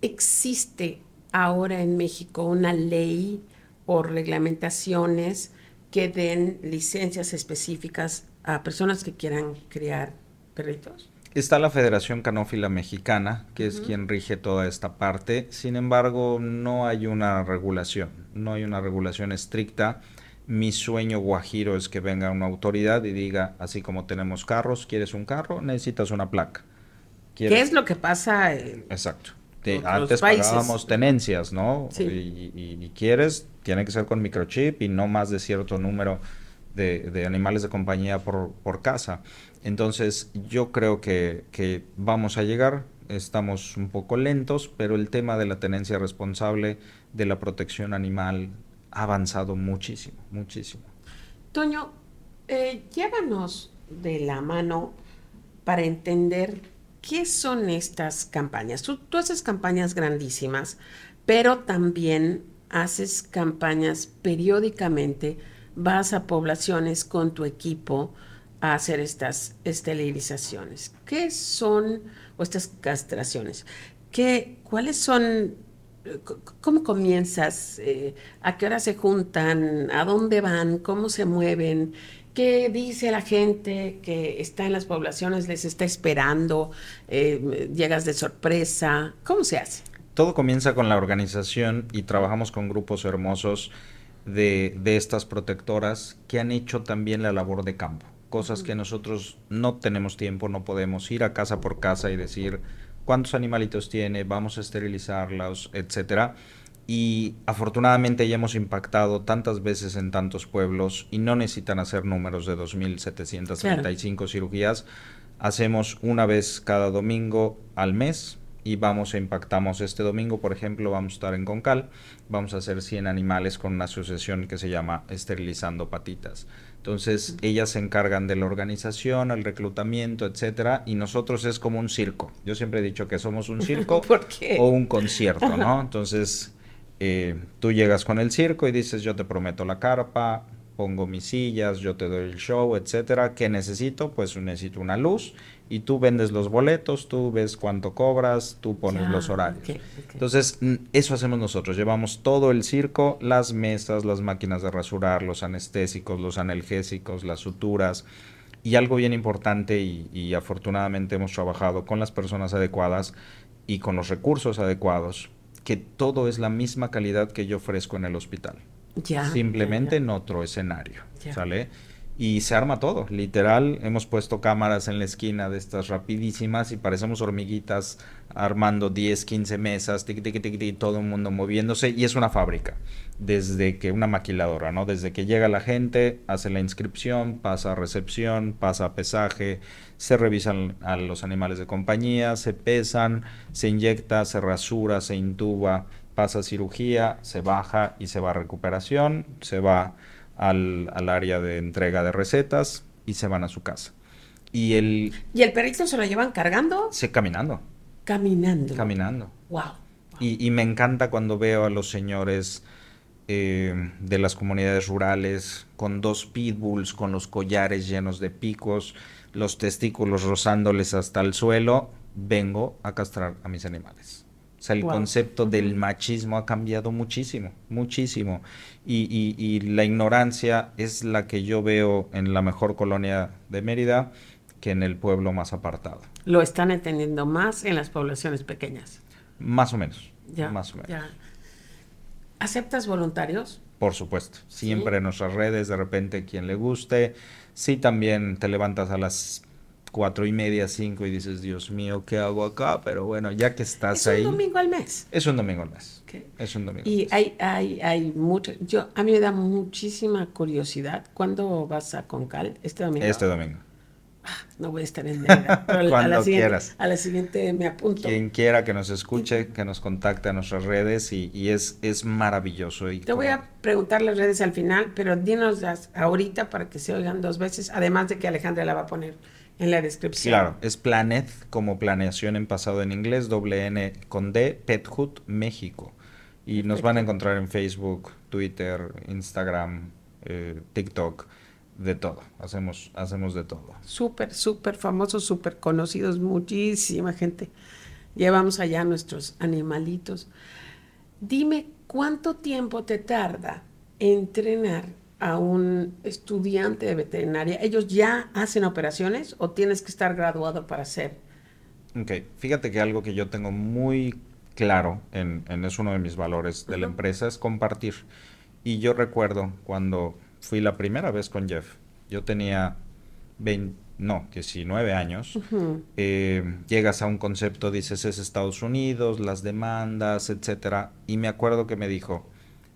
Existe ahora en México una ley o reglamentaciones que den licencias específicas a personas que quieran criar perritos? Está la Federación Canófila Mexicana, que es quien rige toda esta parte. Sin embargo, no hay una regulación, no hay una regulación estricta. Mi sueño guajiro es que venga una autoridad y diga, así como tenemos carros, ¿quieres un carro? Necesitas una placa. ¿Qué es lo que pasa? En Exacto. antes pagábamos tenencias, ¿no? Sí. Y, quieres, tiene que ser con microchip y no más de cierto número de, animales de compañía por, por, casa. Entonces yo creo que, vamos a llegar, estamos un poco lentos, pero el tema de la tenencia responsable, de la protección animal, ha avanzado muchísimo, muchísimo. Toño, eh, llévanos de la mano para entender qué son estas campañas. Tú haces campañas grandísimas, pero también haces campañas periódicamente vas a poblaciones con tu equipo a hacer estas esterilizaciones. ¿Qué son, o estas castraciones? ¿Qué, ¿Cuáles son ¿cómo comienzas? Eh, ¿A qué hora se juntan? ¿A dónde van? ¿Cómo se mueven? ¿Qué dice la gente que está en las poblaciones? ¿Les está esperando? Eh, ¿Llegas de sorpresa? ¿Cómo se hace? Todo comienza con la organización y trabajamos con grupos hermosos de, de estas protectoras que han hecho también la labor de campo. Cosas que nosotros no tenemos tiempo, no podemos ir a casa por casa y decir cuántos animalitos tiene, vamos a esterilizarlos, etcétera. Y afortunadamente ya hemos impactado tantas veces en tantos pueblos y no necesitan hacer números de 2.735 cirugías. Hacemos una vez cada domingo al mes y vamos a impactamos este domingo, por ejemplo, vamos a estar en Concal, vamos a hacer 100 animales con una asociación que se llama Esterilizando Patitas. Entonces, ellas se encargan de la organización, el reclutamiento, etcétera, y nosotros es como un circo. Yo siempre he dicho que somos un circo o un concierto, ¿no? Entonces, eh, tú llegas con el circo y dices, yo te prometo la carpa, pongo mis sillas, yo te doy el show, etcétera. ¿Qué necesito? Pues necesito una luz y tú vendes los boletos, tú ves cuánto cobras, tú pones los horarios. Entonces, eso hacemos nosotros. Llevamos todo el circo, las mesas, las máquinas de rasurar, los anestésicos, los analgésicos, las suturas. Y algo bien importante y, y afortunadamente hemos trabajado con las personas adecuadas y con los recursos adecuados, que todo es la misma calidad que yo ofrezco en el hospital. Simplemente en otro escenario, ¿sale? Y se arma todo, literal, hemos puesto cámaras en la esquina de estas rapidísimas y parecemos hormiguitas armando 10, 15 mesas, tic, tic, tic, todo el mundo moviéndose y es una fábrica, desde que una maquiladora, ¿no? Desde que llega la gente, hace la inscripción, pasa a recepción, pasa a pesaje, se revisan a los animales de compañía, se pesan, se inyecta, se rasura, se intuba, pasa cirugía, se baja y se va a recuperación, se va al, área de entrega de recetas y se van a su casa. Y el... ¿Y el perrito se lo llevan cargando? Sí, caminando. Caminando. Caminando. Wow. Y, me encanta cuando veo a los señores eh, de las comunidades rurales con dos pitbulls, con los collares llenos de picos, los testículos rozándoles hasta el suelo. Vengo a castrar a mis animales. O sea, el concepto del machismo ha cambiado muchísimo, muchísimo. Y, y, la ignorancia es la que yo veo en la mejor colonia de Mérida que en el pueblo más apartado. Lo están entendiendo más en las poblaciones pequeñas. Más o menos. Ya, más o menos. Ya. ¿Aceptas voluntarios? Por supuesto. Siempre en nuestras redes, de repente, quien le guste. Sí, también te levantas a las cuatro y media, cinco y dices, Dios mío, ¿qué hago acá? Pero bueno, ya que estás ahí. Es un domingo al mes. Es un domingo al mes. Es un domingo. Y hay, hay, hay mucho. Yo, a mí me da muchísima curiosidad. ¿Cuándo vas a Concal? ¿Este domingo? Este domingo. Ah, no voy a estar en Cuando a la quieras. A la siguiente me apunto. Quien quiera que nos escuche, que nos contacte a nuestras redes y, y es, es maravilloso. Y Te voy a preguntar las redes al final, pero dinos ahorita para que se oigan dos veces, además de que Alejandra la va a poner en la descripción. Claro, es Planet como planeación en pasado en inglés, doble N con D, Pethood México. Y nos van a encontrar en Facebook, Twitter, Instagram, eh, TikTok, de todo. Hacemos, hacemos de todo. Súper, súper famosos, súper conocidos, muchísima gente. Llevamos allá nuestros animalitos. Dime, ¿cuánto tiempo te tarda entrenar a un estudiante de veterinaria, ¿ellos ya hacen operaciones o tienes que estar graduado para hacer? Ok, fíjate que algo que yo tengo muy claro, en, es uno de mis valores de la empresa, es compartir. Y yo recuerdo cuando fui la primera vez con Jeff, yo tenía 20, no, 19 años, eh, llegas a un concepto, dices, es Estados Unidos, las demandas, etcétera, y me acuerdo que me dijo,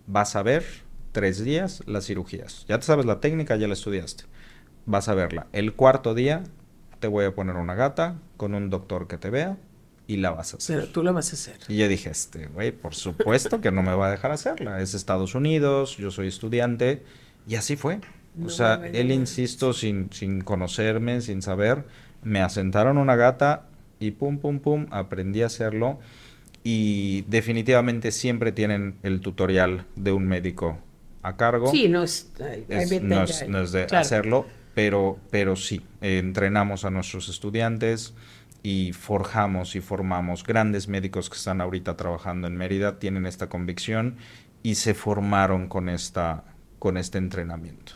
vas a ver tres días las cirugías. Ya te sabes la técnica, ya la estudiaste. Vas a verla. El cuarto día te voy a poner una gata con un doctor que te vea y la vas a hacer. Pero tú la vas a hacer. Y yo dije, este, güey, por supuesto que no me va a dejar hacerla. Es Estados Unidos, yo soy estudiante. Y así fue. o sea, él, insisto, sin, sin conocerme, sin saber, me asentaron una gata y pum, pum, pum, aprendí a hacerlo. Y definitivamente siempre tienen el tutorial de un médico a cargo. Sí, no es, de hacerlo, pero, pero sí, entrenamos a nuestros estudiantes y forjamos y formamos grandes médicos que están ahorita trabajando en Mérida, tienen esta convicción y se formaron con, esta, con este entrenamiento.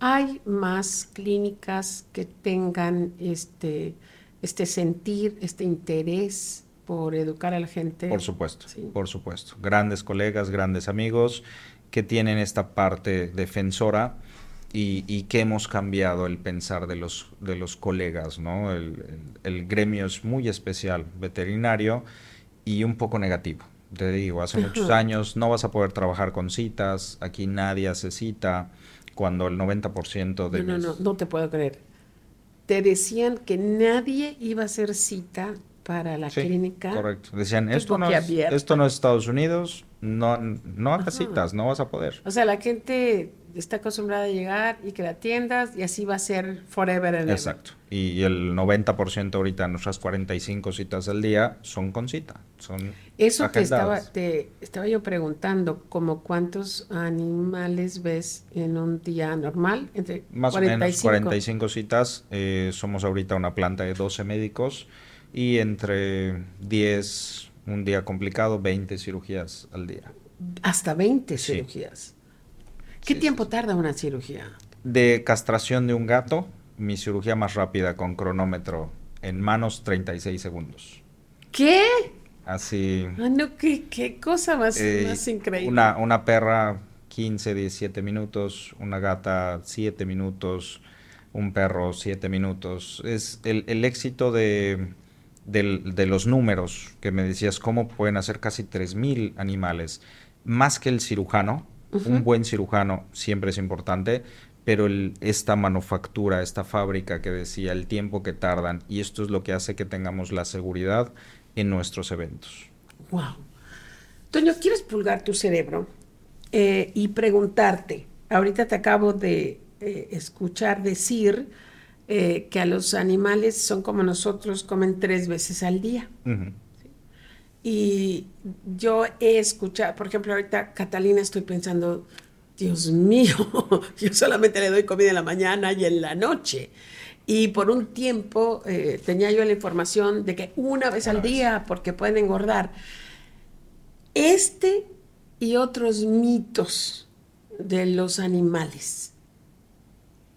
¿Hay más clínicas que tengan este, este sentir, este interés por educar a la gente? Por supuesto, por supuesto. Grandes colegas, grandes amigos que tienen esta parte defensora y, que hemos cambiado el pensar de los, de los colegas, ¿no? El, gremio es muy especial, veterinario, y un poco negativo. Te digo, hace muchos años no vas a poder trabajar con citas, aquí nadie hace cita, cuando el 90% de... No, no, no, no te puedo creer. Te decían que nadie iba a hacer cita para la clínica. Correcto. Decían, esto no, es, esto no es Estados Unidos, no, no hagas citas, no vas a poder. O sea, la gente está acostumbrada a llegar y que la atiendas y así va a ser forever and Exacto. Y el 90% ahorita nuestras 45 citas al día son con cita, son Eso te estaba, te estaba yo preguntando, como cuántos animales ves en un día normal, entre Más o menos 45 citas, eh, somos ahorita una planta de 12 médicos y entre 10, un día complicado, 20 cirugías al día. Hasta 20 cirugías. ¿Qué tiempo tarda una cirugía? De castración de un gato, mi cirugía más rápida con cronómetro en manos 36 segundos. ¿Qué? Así. Ah, no, qué, cosa más, eh, más increíble. Una, una perra 15, 17 minutos, una gata 7 minutos, un perro 7 minutos. Es el, el éxito de, de, los números que me decías, cómo pueden hacer casi 3.000 animales, más que el cirujano, un buen cirujano siempre es importante, pero esta manufactura, esta fábrica que decía, el tiempo que tardan, y esto es lo que hace que tengamos la seguridad en nuestros eventos. Wow. Toño, ¿quieres pulgar tu cerebro eh, y preguntarte? Ahorita te acabo de eh, escuchar decir eh, que a los animales son como nosotros, comen tres veces al día. Y yo he escuchado, por ejemplo, ahorita Catalina estoy pensando, Dios mío, yo solamente le doy comida en la mañana y en la noche. Y por un tiempo eh, tenía yo la información de que una vez al día, porque pueden engordar. Este y otros mitos de los animales.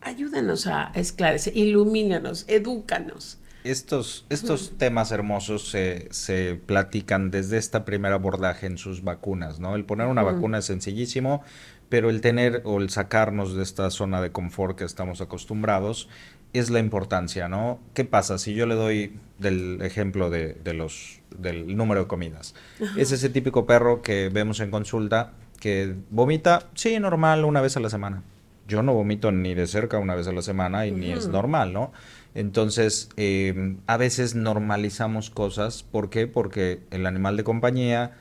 Ayúdanos a esclarecer, ilumínanos, edúcanos estos, estos temas hermosos se, se, platican desde este primer abordaje en sus vacunas, ¿no? El poner una vacuna es sencillísimo, pero el tener o el sacarnos de esta zona de confort que estamos acostumbrados es la importancia, ¿no? ¿Qué pasa si yo le doy del ejemplo de, de los, del número de comidas? Es ese típico perro que vemos en consulta que vomita, sí, normal, una vez a la semana. Yo no vomito ni de cerca una vez a la semana y ni es normal, ¿no? Entonces, em, a veces normalizamos cosas. ¿Por qué? Porque el animal de compañía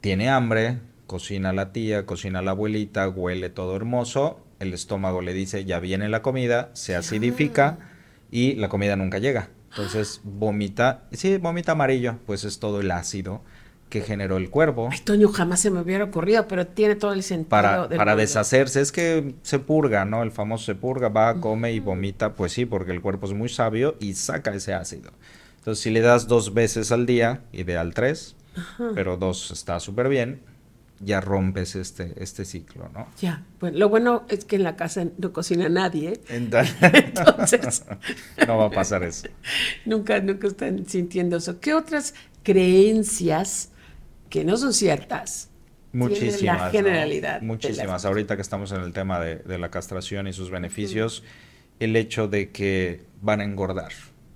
tiene hambre, cocina la tía, cocina la abuelita, huele todo hermoso, el estómago le dice ya viene la comida, se acidifica y la comida nunca llega. Entonces vomita, sí, vomita amarillo, pues es todo el ácido que generó el cuervo. Ay, Toño, jamás se me hubiera ocurrido, pero tiene todo el sentido. Para, para deshacerse, es que se purga, ¿no? El famoso se purga, va, come y vomita, pues sí, porque el cuerpo es muy sabio y saca ese ácido. Entonces, si le das dos veces al día, ideal tres, pero dos está súper bien, ya rompes este, este ciclo, ¿no? Ya, pues lo bueno es que en la casa no cocina nadie. ¿eh? Entonces, no va a pasar eso. Nunca, nunca están sintiendo eso. ¿Qué otras creencias que no son ciertas. Muchísimas. La generalidad. Muchísimas. Ahorita que estamos en el tema de, la castración y sus beneficios, el hecho de que van a engordar.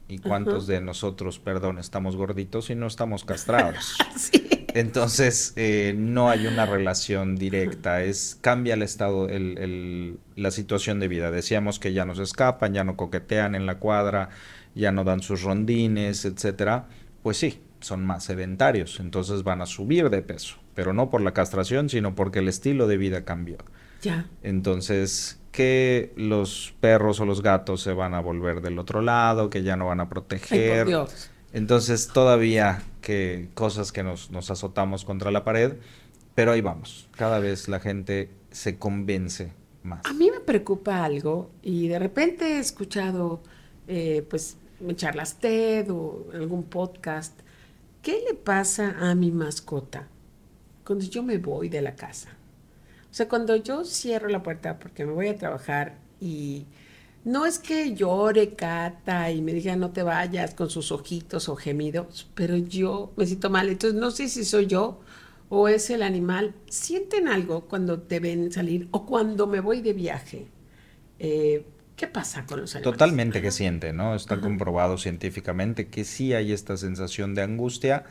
¿Y cuántos de nosotros, perdón, estamos gorditos y no estamos castrados? Entonces, eh, no hay una relación directa, es cambia el estado, el, la situación de vida. Decíamos que ya nos escapan, ya no coquetean en la cuadra, ya no dan sus rondines, etcétera. Pues sí, son más sedentarios, entonces van a subir de peso, pero no por la castración, sino porque el estilo de vida cambió. Ya. Entonces, que los perros o los gatos se van a volver del otro lado, que ya no van a proteger. Entonces, todavía que cosas que nos, nos azotamos contra la pared, pero ahí vamos. Cada vez la gente se convence más. A mí me preocupa algo y de repente he escuchado, eh, pues, charlas TED o algún podcast. ¿Qué le pasa a mi mascota cuando yo me voy de la casa? O sea, cuando yo cierro la puerta porque me voy a trabajar y no es que llore Cata y me diga no te vayas con sus ojitos o gemidos, pero yo me siento mal. Entonces no sé si soy yo o es el animal. ¿Sienten algo cuando te ven salir o cuando me voy de viaje? Eh, ¿Qué pasa con los animales? Totalmente que siente, ¿no? Está comprobado científicamente que sí hay esta sensación de angustia,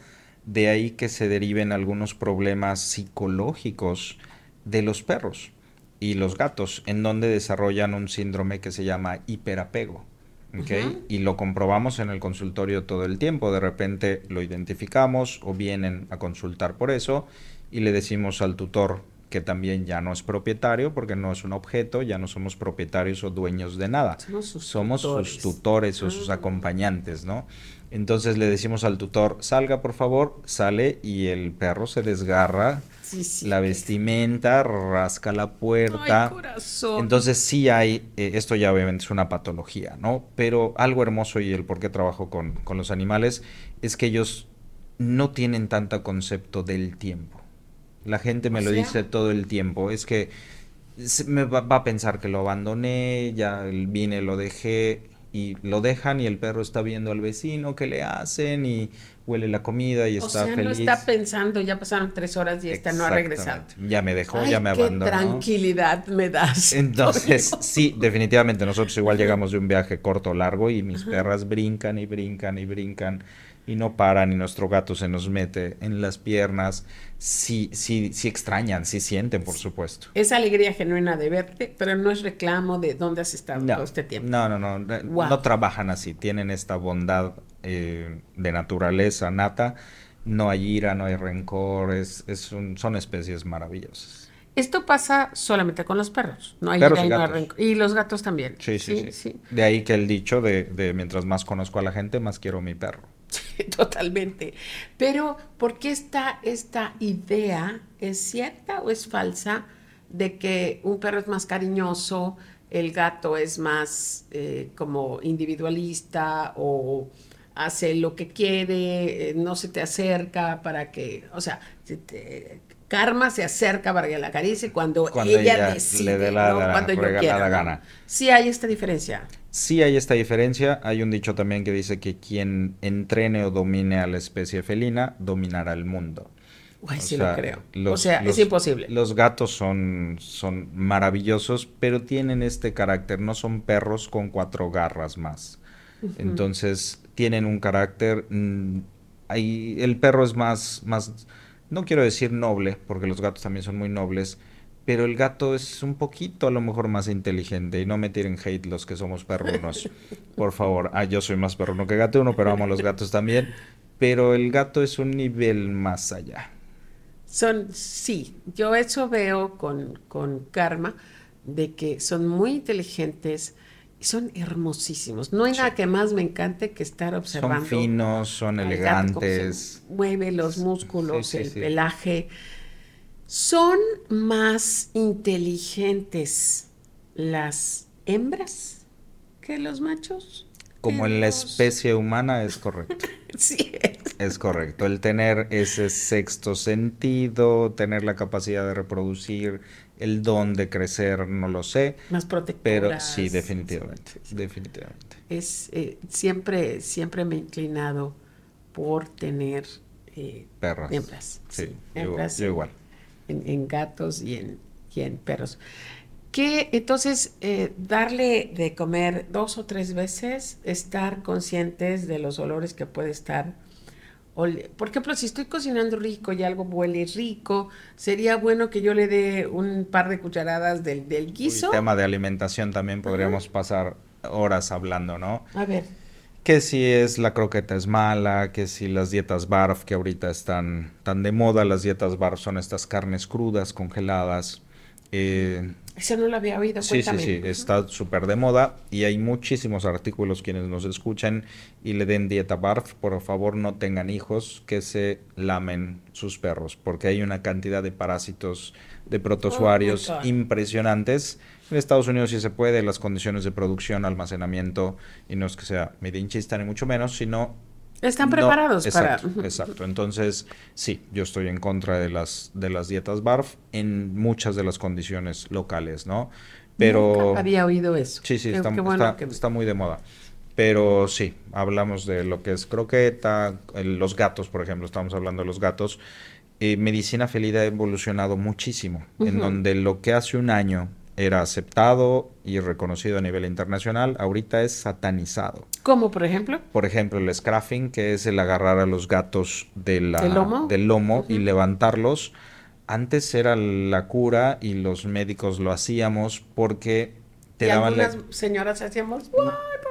de ahí que se deriven algunos problemas psicológicos de los perros y los gatos, en donde desarrollan un síndrome que se llama hiperapego. ¿okay? Y lo comprobamos en el consultorio todo el tiempo. De repente lo identificamos o vienen a consultar por eso y le decimos al tutor que también ya no es propietario porque no es un objeto, ya no somos propietarios o dueños de nada. Somos sus somos tutores. sus tutores o sus Ah. acompañantes, ¿no? Entonces le decimos al tutor, salga por favor, sale y el perro se desgarra Sí, sí. la vestimenta, rasca la puerta. Ay. Entonces sí hay, eh, esto ya obviamente es una patología, ¿no? Pero algo hermoso y el por qué trabajo con, con los animales es que ellos no tienen tanto concepto del tiempo. La gente me O lo sea- dice todo el tiempo, es que se me va, va a pensar que lo abandoné, ya vine, lo dejé y lo dejan y el perro está viendo al vecino que le hacen y huele la comida y o está sea, feliz. no está pensando, ya pasaron tres horas y esta no ha regresado. Ya me dejó, Ay, ya me qué abandonó. tranquilidad me das. Entonces, sí, definitivamente nosotros igual llegamos de un viaje corto o largo y mis perras brincan y brincan y brincan y no paran y nuestro gato se nos mete en las piernas. Sí, sí, sí extrañan, sí sienten, por supuesto. Es alegría genuina de verte, pero no es reclamo de dónde has estado todo este tiempo. no, no, no, no, Wow. no trabajan así, tienen esta bondad eh, de naturaleza nata, no hay ira, no hay rencor, es, es un- son especies maravillosas. Esto pasa solamente con los perros, no hay Perros ira y no hay rencor. Y los gatos también. Sí, sí, sí, De ahí que el dicho de, de mientras más conozco a la gente, más quiero a mi perro. Totalmente. Pero, ¿por qué está esta idea? ¿Es cierta o es falsa de que un perro es más cariñoso, el gato es más eh, como individualista o hace lo que quiere, eh, no se te acerca para que, o sea, se te- Karma se acerca para que la acaricie cuando, Cuando ella, ella decide, le dé la ¿no? cuando yo quiera. la gana. Sí hay esta diferencia. Sí hay esta diferencia. Hay un dicho también que dice que quien entrene o domine a la especie felina dominará el mundo. O sí sea, lo creo. o sea, los- es imposible. Los gatos son, son maravillosos, pero tienen este carácter. No son perros con cuatro garras más. Entonces, tienen un carácter. mm, ahí el perro es más, más, no quiero decir noble, porque los gatos también son muy nobles. Pero el gato es un poquito a lo mejor más inteligente y no me tiren hate los que somos perrunos. Por favor, ah, yo soy más perruno que gatuno, pero amo a los gatos también. Pero el gato es un nivel más allá. Son, sí, yo eso veo con, con Karma, de que son muy inteligentes son hermosísimos. No hay nada que más me encante que estar observando. Son finos, son elegantes. mueve los músculos, Sí, sí, el sí. pelaje. Son más inteligentes las hembras que los machos. Como en la especie humana es correcto. Sí. Es correcto. El tener ese sexto sentido, tener la capacidad de reproducir, el don de crecer, no lo sé. Más protectoras. Pero sí, definitivamente. Definitivamente. es eh, siempre siempre me he inclinado por tener eh, Perras. hembras Sí, sí, yo, hembras yo en- igual. en, en gatos y en, y en perros que entonces eh, darle de comer dos o tres veces estar conscientes de los olores que puede estar por ejemplo si estoy cocinando rico y algo huele rico sería bueno que yo le dé un par de cucharadas del, del guiso tema de alimentación también podríamos pasar horas hablando, ¿no? a ver Que si es la croqueta es mala, que si las dietas BARF que ahorita están tan de moda, las dietas BARF son estas carnes crudas, congeladas. Eh, eso no lo había oído sí, sí, cuéntame sí, está súper de moda y hay muchísimos artículos quienes nos escuchan y le den dieta BARF. Por favor, no tengan hijos que se lamen sus perros, porque hay una cantidad de parásitos, de protozoarios God. impresionantes En Estados Unidos sí se puede, las condiciones de producción, almacenamiento, y no es que sea medinchista ni mucho menos, sino... Están no- preparados exacto, para... Exacto, entonces sí, yo estoy en contra de las, de las dietas BARF en muchas de las condiciones locales, ¿no? Pero... Nunca había oído eso. Sí, sí, está, bueno está- que- está muy de moda. Pero sí, hablamos de lo que es croqueta, el- los gatos, por ejemplo, estamos hablando de los gatos. Eh, medicina felida ha evolucionado muchísimo, en donde lo que hace un año era aceptado y reconocido a nivel internacional, ahorita es satanizado. ¿Cómo, por ejemplo? Por ejemplo, el scraffing, que es el agarrar a los gatos de la- ¿Del lomo? y levantarlos. Antes era la cura y los médicos lo hacíamos porque te y daban la- algunas señoras hacíamos...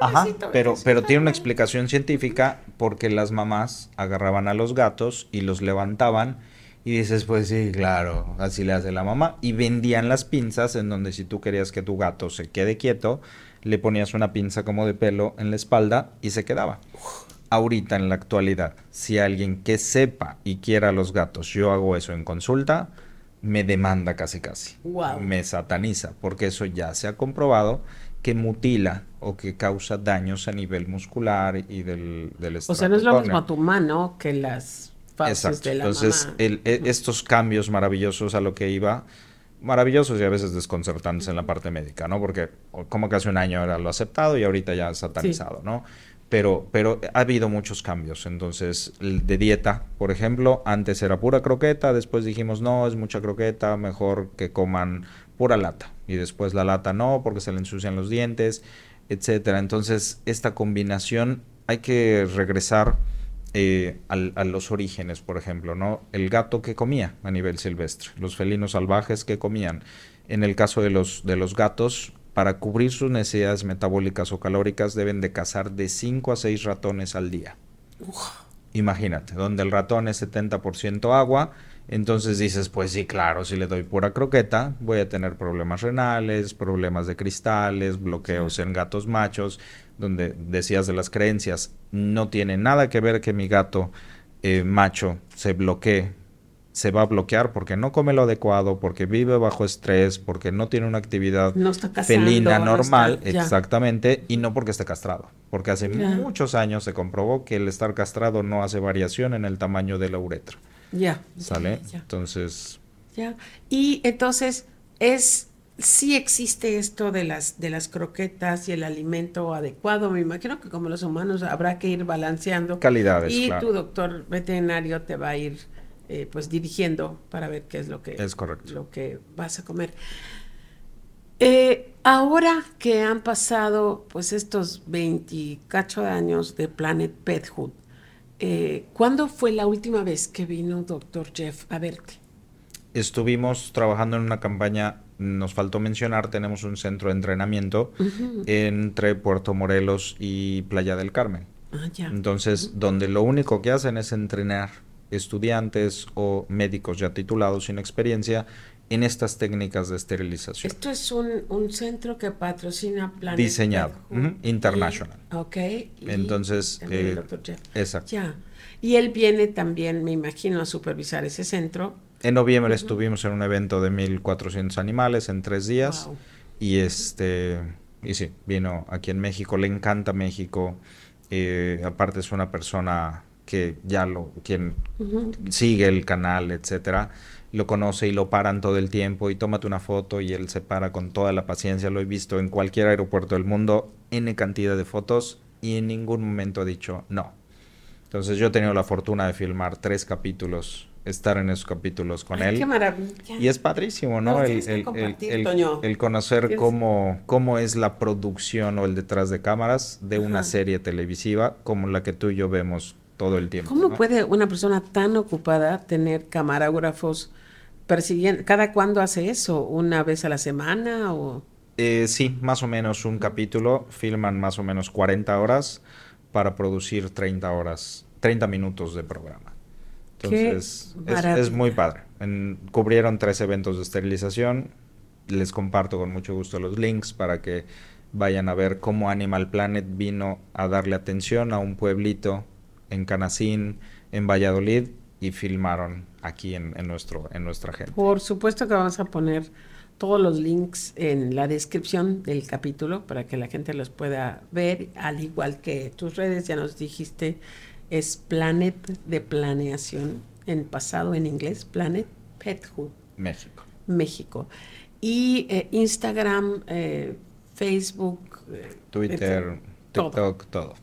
¡Ay, Ajá, pero, pero tiene una explicación científica porque las mamás agarraban a los gatos y los levantaban y dices, pues sí, claro, así le hace la mamá. Y vendían las pinzas en donde si tú querías que tu gato se quede quieto, le ponías una pinza como de pelo en la espalda y se quedaba. Ahorita en la actualidad, si alguien que sepa y quiera a los gatos, yo hago eso en consulta, me demanda casi casi. Guau. Me sataniza, porque eso ya se ha comprobado que mutila o que causa daños a nivel muscular y del, del O sea, no es lo mismo córneo. tu mano que las Exacto. de la Entonces, mamá. el- e- estos cambios maravillosos a lo que iba, maravillosos y a veces desconcertantes en la parte médica, ¿no? Porque como que hace un año era lo aceptado y ahorita ya satanizado, ¿no? Pero, pero ha habido muchos cambios. Entonces, de dieta, por ejemplo, antes era pura croqueta, después dijimos, no, es mucha croqueta, mejor que coman pura lata. Y después la lata no, porque se le ensucian los dientes, etcétera. Entonces, esta combinación hay que regresar eh, al- a los orígenes, por ejemplo, ¿no? El gato que comía a nivel silvestre, los felinos salvajes que comían. En el caso de los, de los gatos, para cubrir sus necesidades metabólicas o calóricas, deben de cazar de 5 a 6 ratones al día. Imagínate, donde el ratón es 70% agua, entonces dices, pues sí, claro, si le doy pura croqueta, voy a tener problemas renales, problemas de cristales, bloqueos en gatos machos, donde decías de las creencias, no tiene nada que ver que mi gato eh, macho se bloquee, se va a bloquear porque no come lo adecuado, porque vive bajo estrés, porque no tiene una actividad No está felina no normal, está- exactamente, y no porque esté castrado, porque hace Ya. muchos años se comprobó que el estar castrado no hace variación en el tamaño de la uretra, Ya. ¿sale? Ya. Entonces, ya. Y entonces, es... Sí existe esto de las, de las croquetas y el alimento adecuado. Me imagino que como los humanos habrá que ir balanceando. calidades, y claro. tu doctor veterinario te va a ir eh, pues dirigiendo para ver qué es lo que Es correcto. lo que vas a comer. Eh, ahora que han pasado pues estos 24 años de Planet Pethood, eh, ¿cuándo fue la última vez que vino doctor Jeff a verte? estuvimos trabajando en una campaña, nos faltó mencionar, tenemos un centro de entrenamiento entre Puerto Morelos y Playa del Carmen. Ah, ya. Entonces, donde lo único que hacen es entrenar estudiantes o médicos ya titulados sin experiencia en estas técnicas de esterilización. Esto es un, un centro que patrocina Planet Diseñado, Pethood ujú, international. y- ok. y Entonces, eh. Exacto. Ya. Y él viene también, me imagino, a supervisar ese centro. En noviembre estuvimos en un evento de 1400 animales en tres días. Wow. Y este, y sí, vino aquí en México, le encanta México. eh, aparte es una persona que ya lo, quien Ujú. sigue el canal, etcétera, lo conoce y lo paran todo el tiempo y tómate una foto y él se para con toda la paciencia. Lo he visto en cualquier aeropuerto del mundo, N cantidad de fotos y en ningún momento ha dicho no. Entonces yo he tenido la fortuna de filmar tres capítulos, estar en esos capítulos con Ay, él. Qué maravilla. Y es padrísimo, ¿no? No, el, el- el- conocer Tienes- cómo, cómo es la producción o el detrás de cámaras de una serie televisiva como la que tú y yo vemos todo el tiempo. ¿Cómo ¿no? puede una persona tan ocupada tener camarógrafos persiguiendo? ¿Cada cuándo hace eso? ¿Una vez a la semana o...? Eh, sí, más o menos un capítulo, filman más o menos 40 horas para producir 30 horas, 30 minutos de programa. Qué Entonces, es, muy padre. En- cubrieron tres eventos de esterilización. Les comparto con mucho gusto los links para que vayan a ver cómo Animal Planet vino a darle atención a un pueblito en Canacín, en Valladolid, y filmaron aquí en, nuestro, en nuestra gente. Por supuesto que vamos a poner todos los links en la descripción del capítulo para que la gente los pueda ver, al igual que tus redes, ya nos dijiste, es Planet de Planeación, en pasado en inglés, Planet Pethood. México. México. Y eh, Instagram, eh, Facebook, eh, Twitter, TikTok, todo.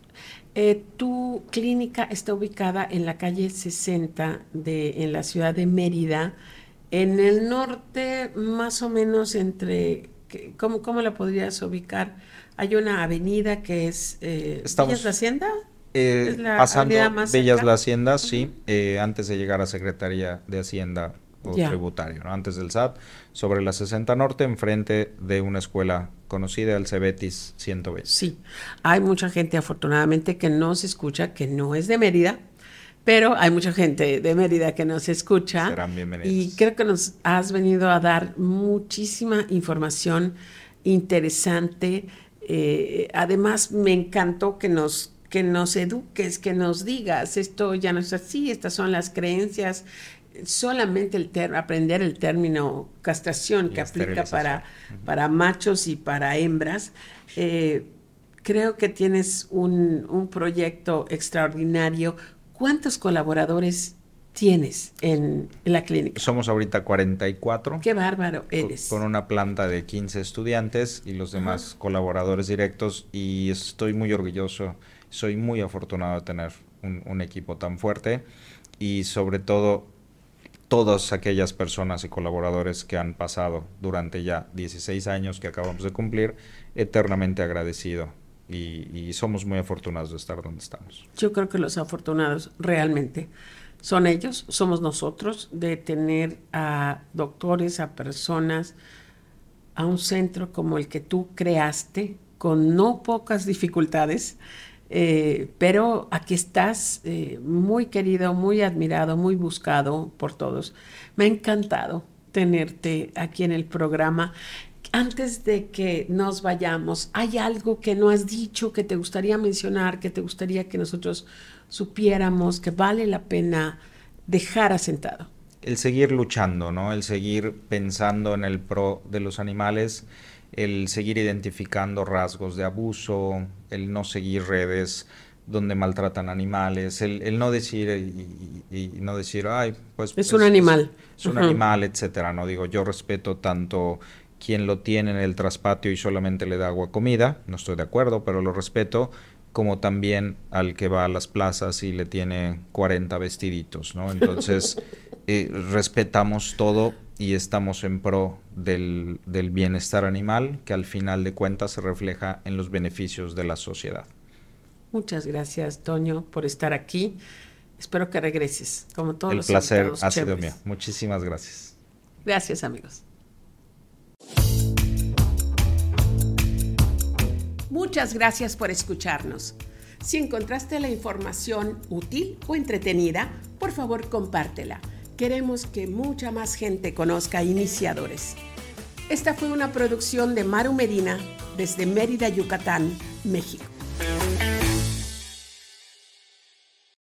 Tu clínica está ubicada en la calle 60 de, en la ciudad de Mérida en el norte, más o menos entre, ¿cómo, cómo la podrías ubicar? Hay una avenida que es eh, Villas la Hacienda. Eh, ¿Es la pasando Villas la Hacienda, sí, eh, antes de llegar a Secretaría de Hacienda o Tributario, ¿no? antes del SAT, sobre la 60 Norte, enfrente de una escuela conocida, el Cebetis 120. Sí, hay mucha gente afortunadamente que no se escucha, que no es de Mérida, pero hay mucha gente de Mérida que nos escucha. Serán bienvenidos. Y creo que nos has venido a dar muchísima información interesante. Eh, además, me encantó que nos que nos eduques, que nos digas, esto ya no es así, estas son las creencias, solamente el aprender el término castración que aplica para, para machos y para hembras, eh, creo que tienes un, un proyecto extraordinario ¿Cuántos colaboradores tienes en, la clínica? Somos ahorita 44. Qué bárbaro eres. Con una planta de 15 estudiantes y los demás colaboradores directos y estoy muy orgulloso, soy muy afortunado de tener un, equipo tan fuerte y sobre todo todas aquellas personas y colaboradores que han pasado durante ya 16 años que acabamos de cumplir, eternamente agradecido y, somos muy afortunados de estar donde estamos. Yo creo que los afortunados realmente son ellos, somos nosotros, de tener a doctores, a personas, a un centro como el que tú creaste, con no pocas dificultades, eh, pero aquí estás eh, muy querido, muy admirado, muy buscado por todos. Me ha encantado tenerte aquí en el programa antes de que nos vayamos, ¿hay algo que no has dicho que te gustaría mencionar, que te gustaría que nosotros supiéramos que vale la pena dejar asentado? El seguir luchando, ¿no? El seguir pensando en el pro de los animales, el seguir identificando rasgos de abuso, el no seguir redes donde maltratan animales, el, no decir y, no decir, ay, pues... Es, un animal. Es, un animal, etcétera, ¿no? Digo, yo respeto tanto quien lo tiene en el traspatio y solamente le da agua comida, no estoy de acuerdo, pero lo respeto, como también al que va a las plazas y le tiene 40 vestiditos, ¿no? Entonces, eh, respetamos todo y estamos en pro del, del bienestar animal, que al final de cuentas se refleja en los beneficios de la sociedad. Muchas gracias, Toño, por estar aquí. Espero que regreses, como todos El los placer ha sido mío. Muchísimas gracias. Gracias, amigos. Muchas gracias por escucharnos. Si encontraste la información útil o entretenida, por favor compártela. Queremos que mucha más gente conozca iniciadores. Esta fue una producción de Maru Medina desde Mérida, Yucatán, México.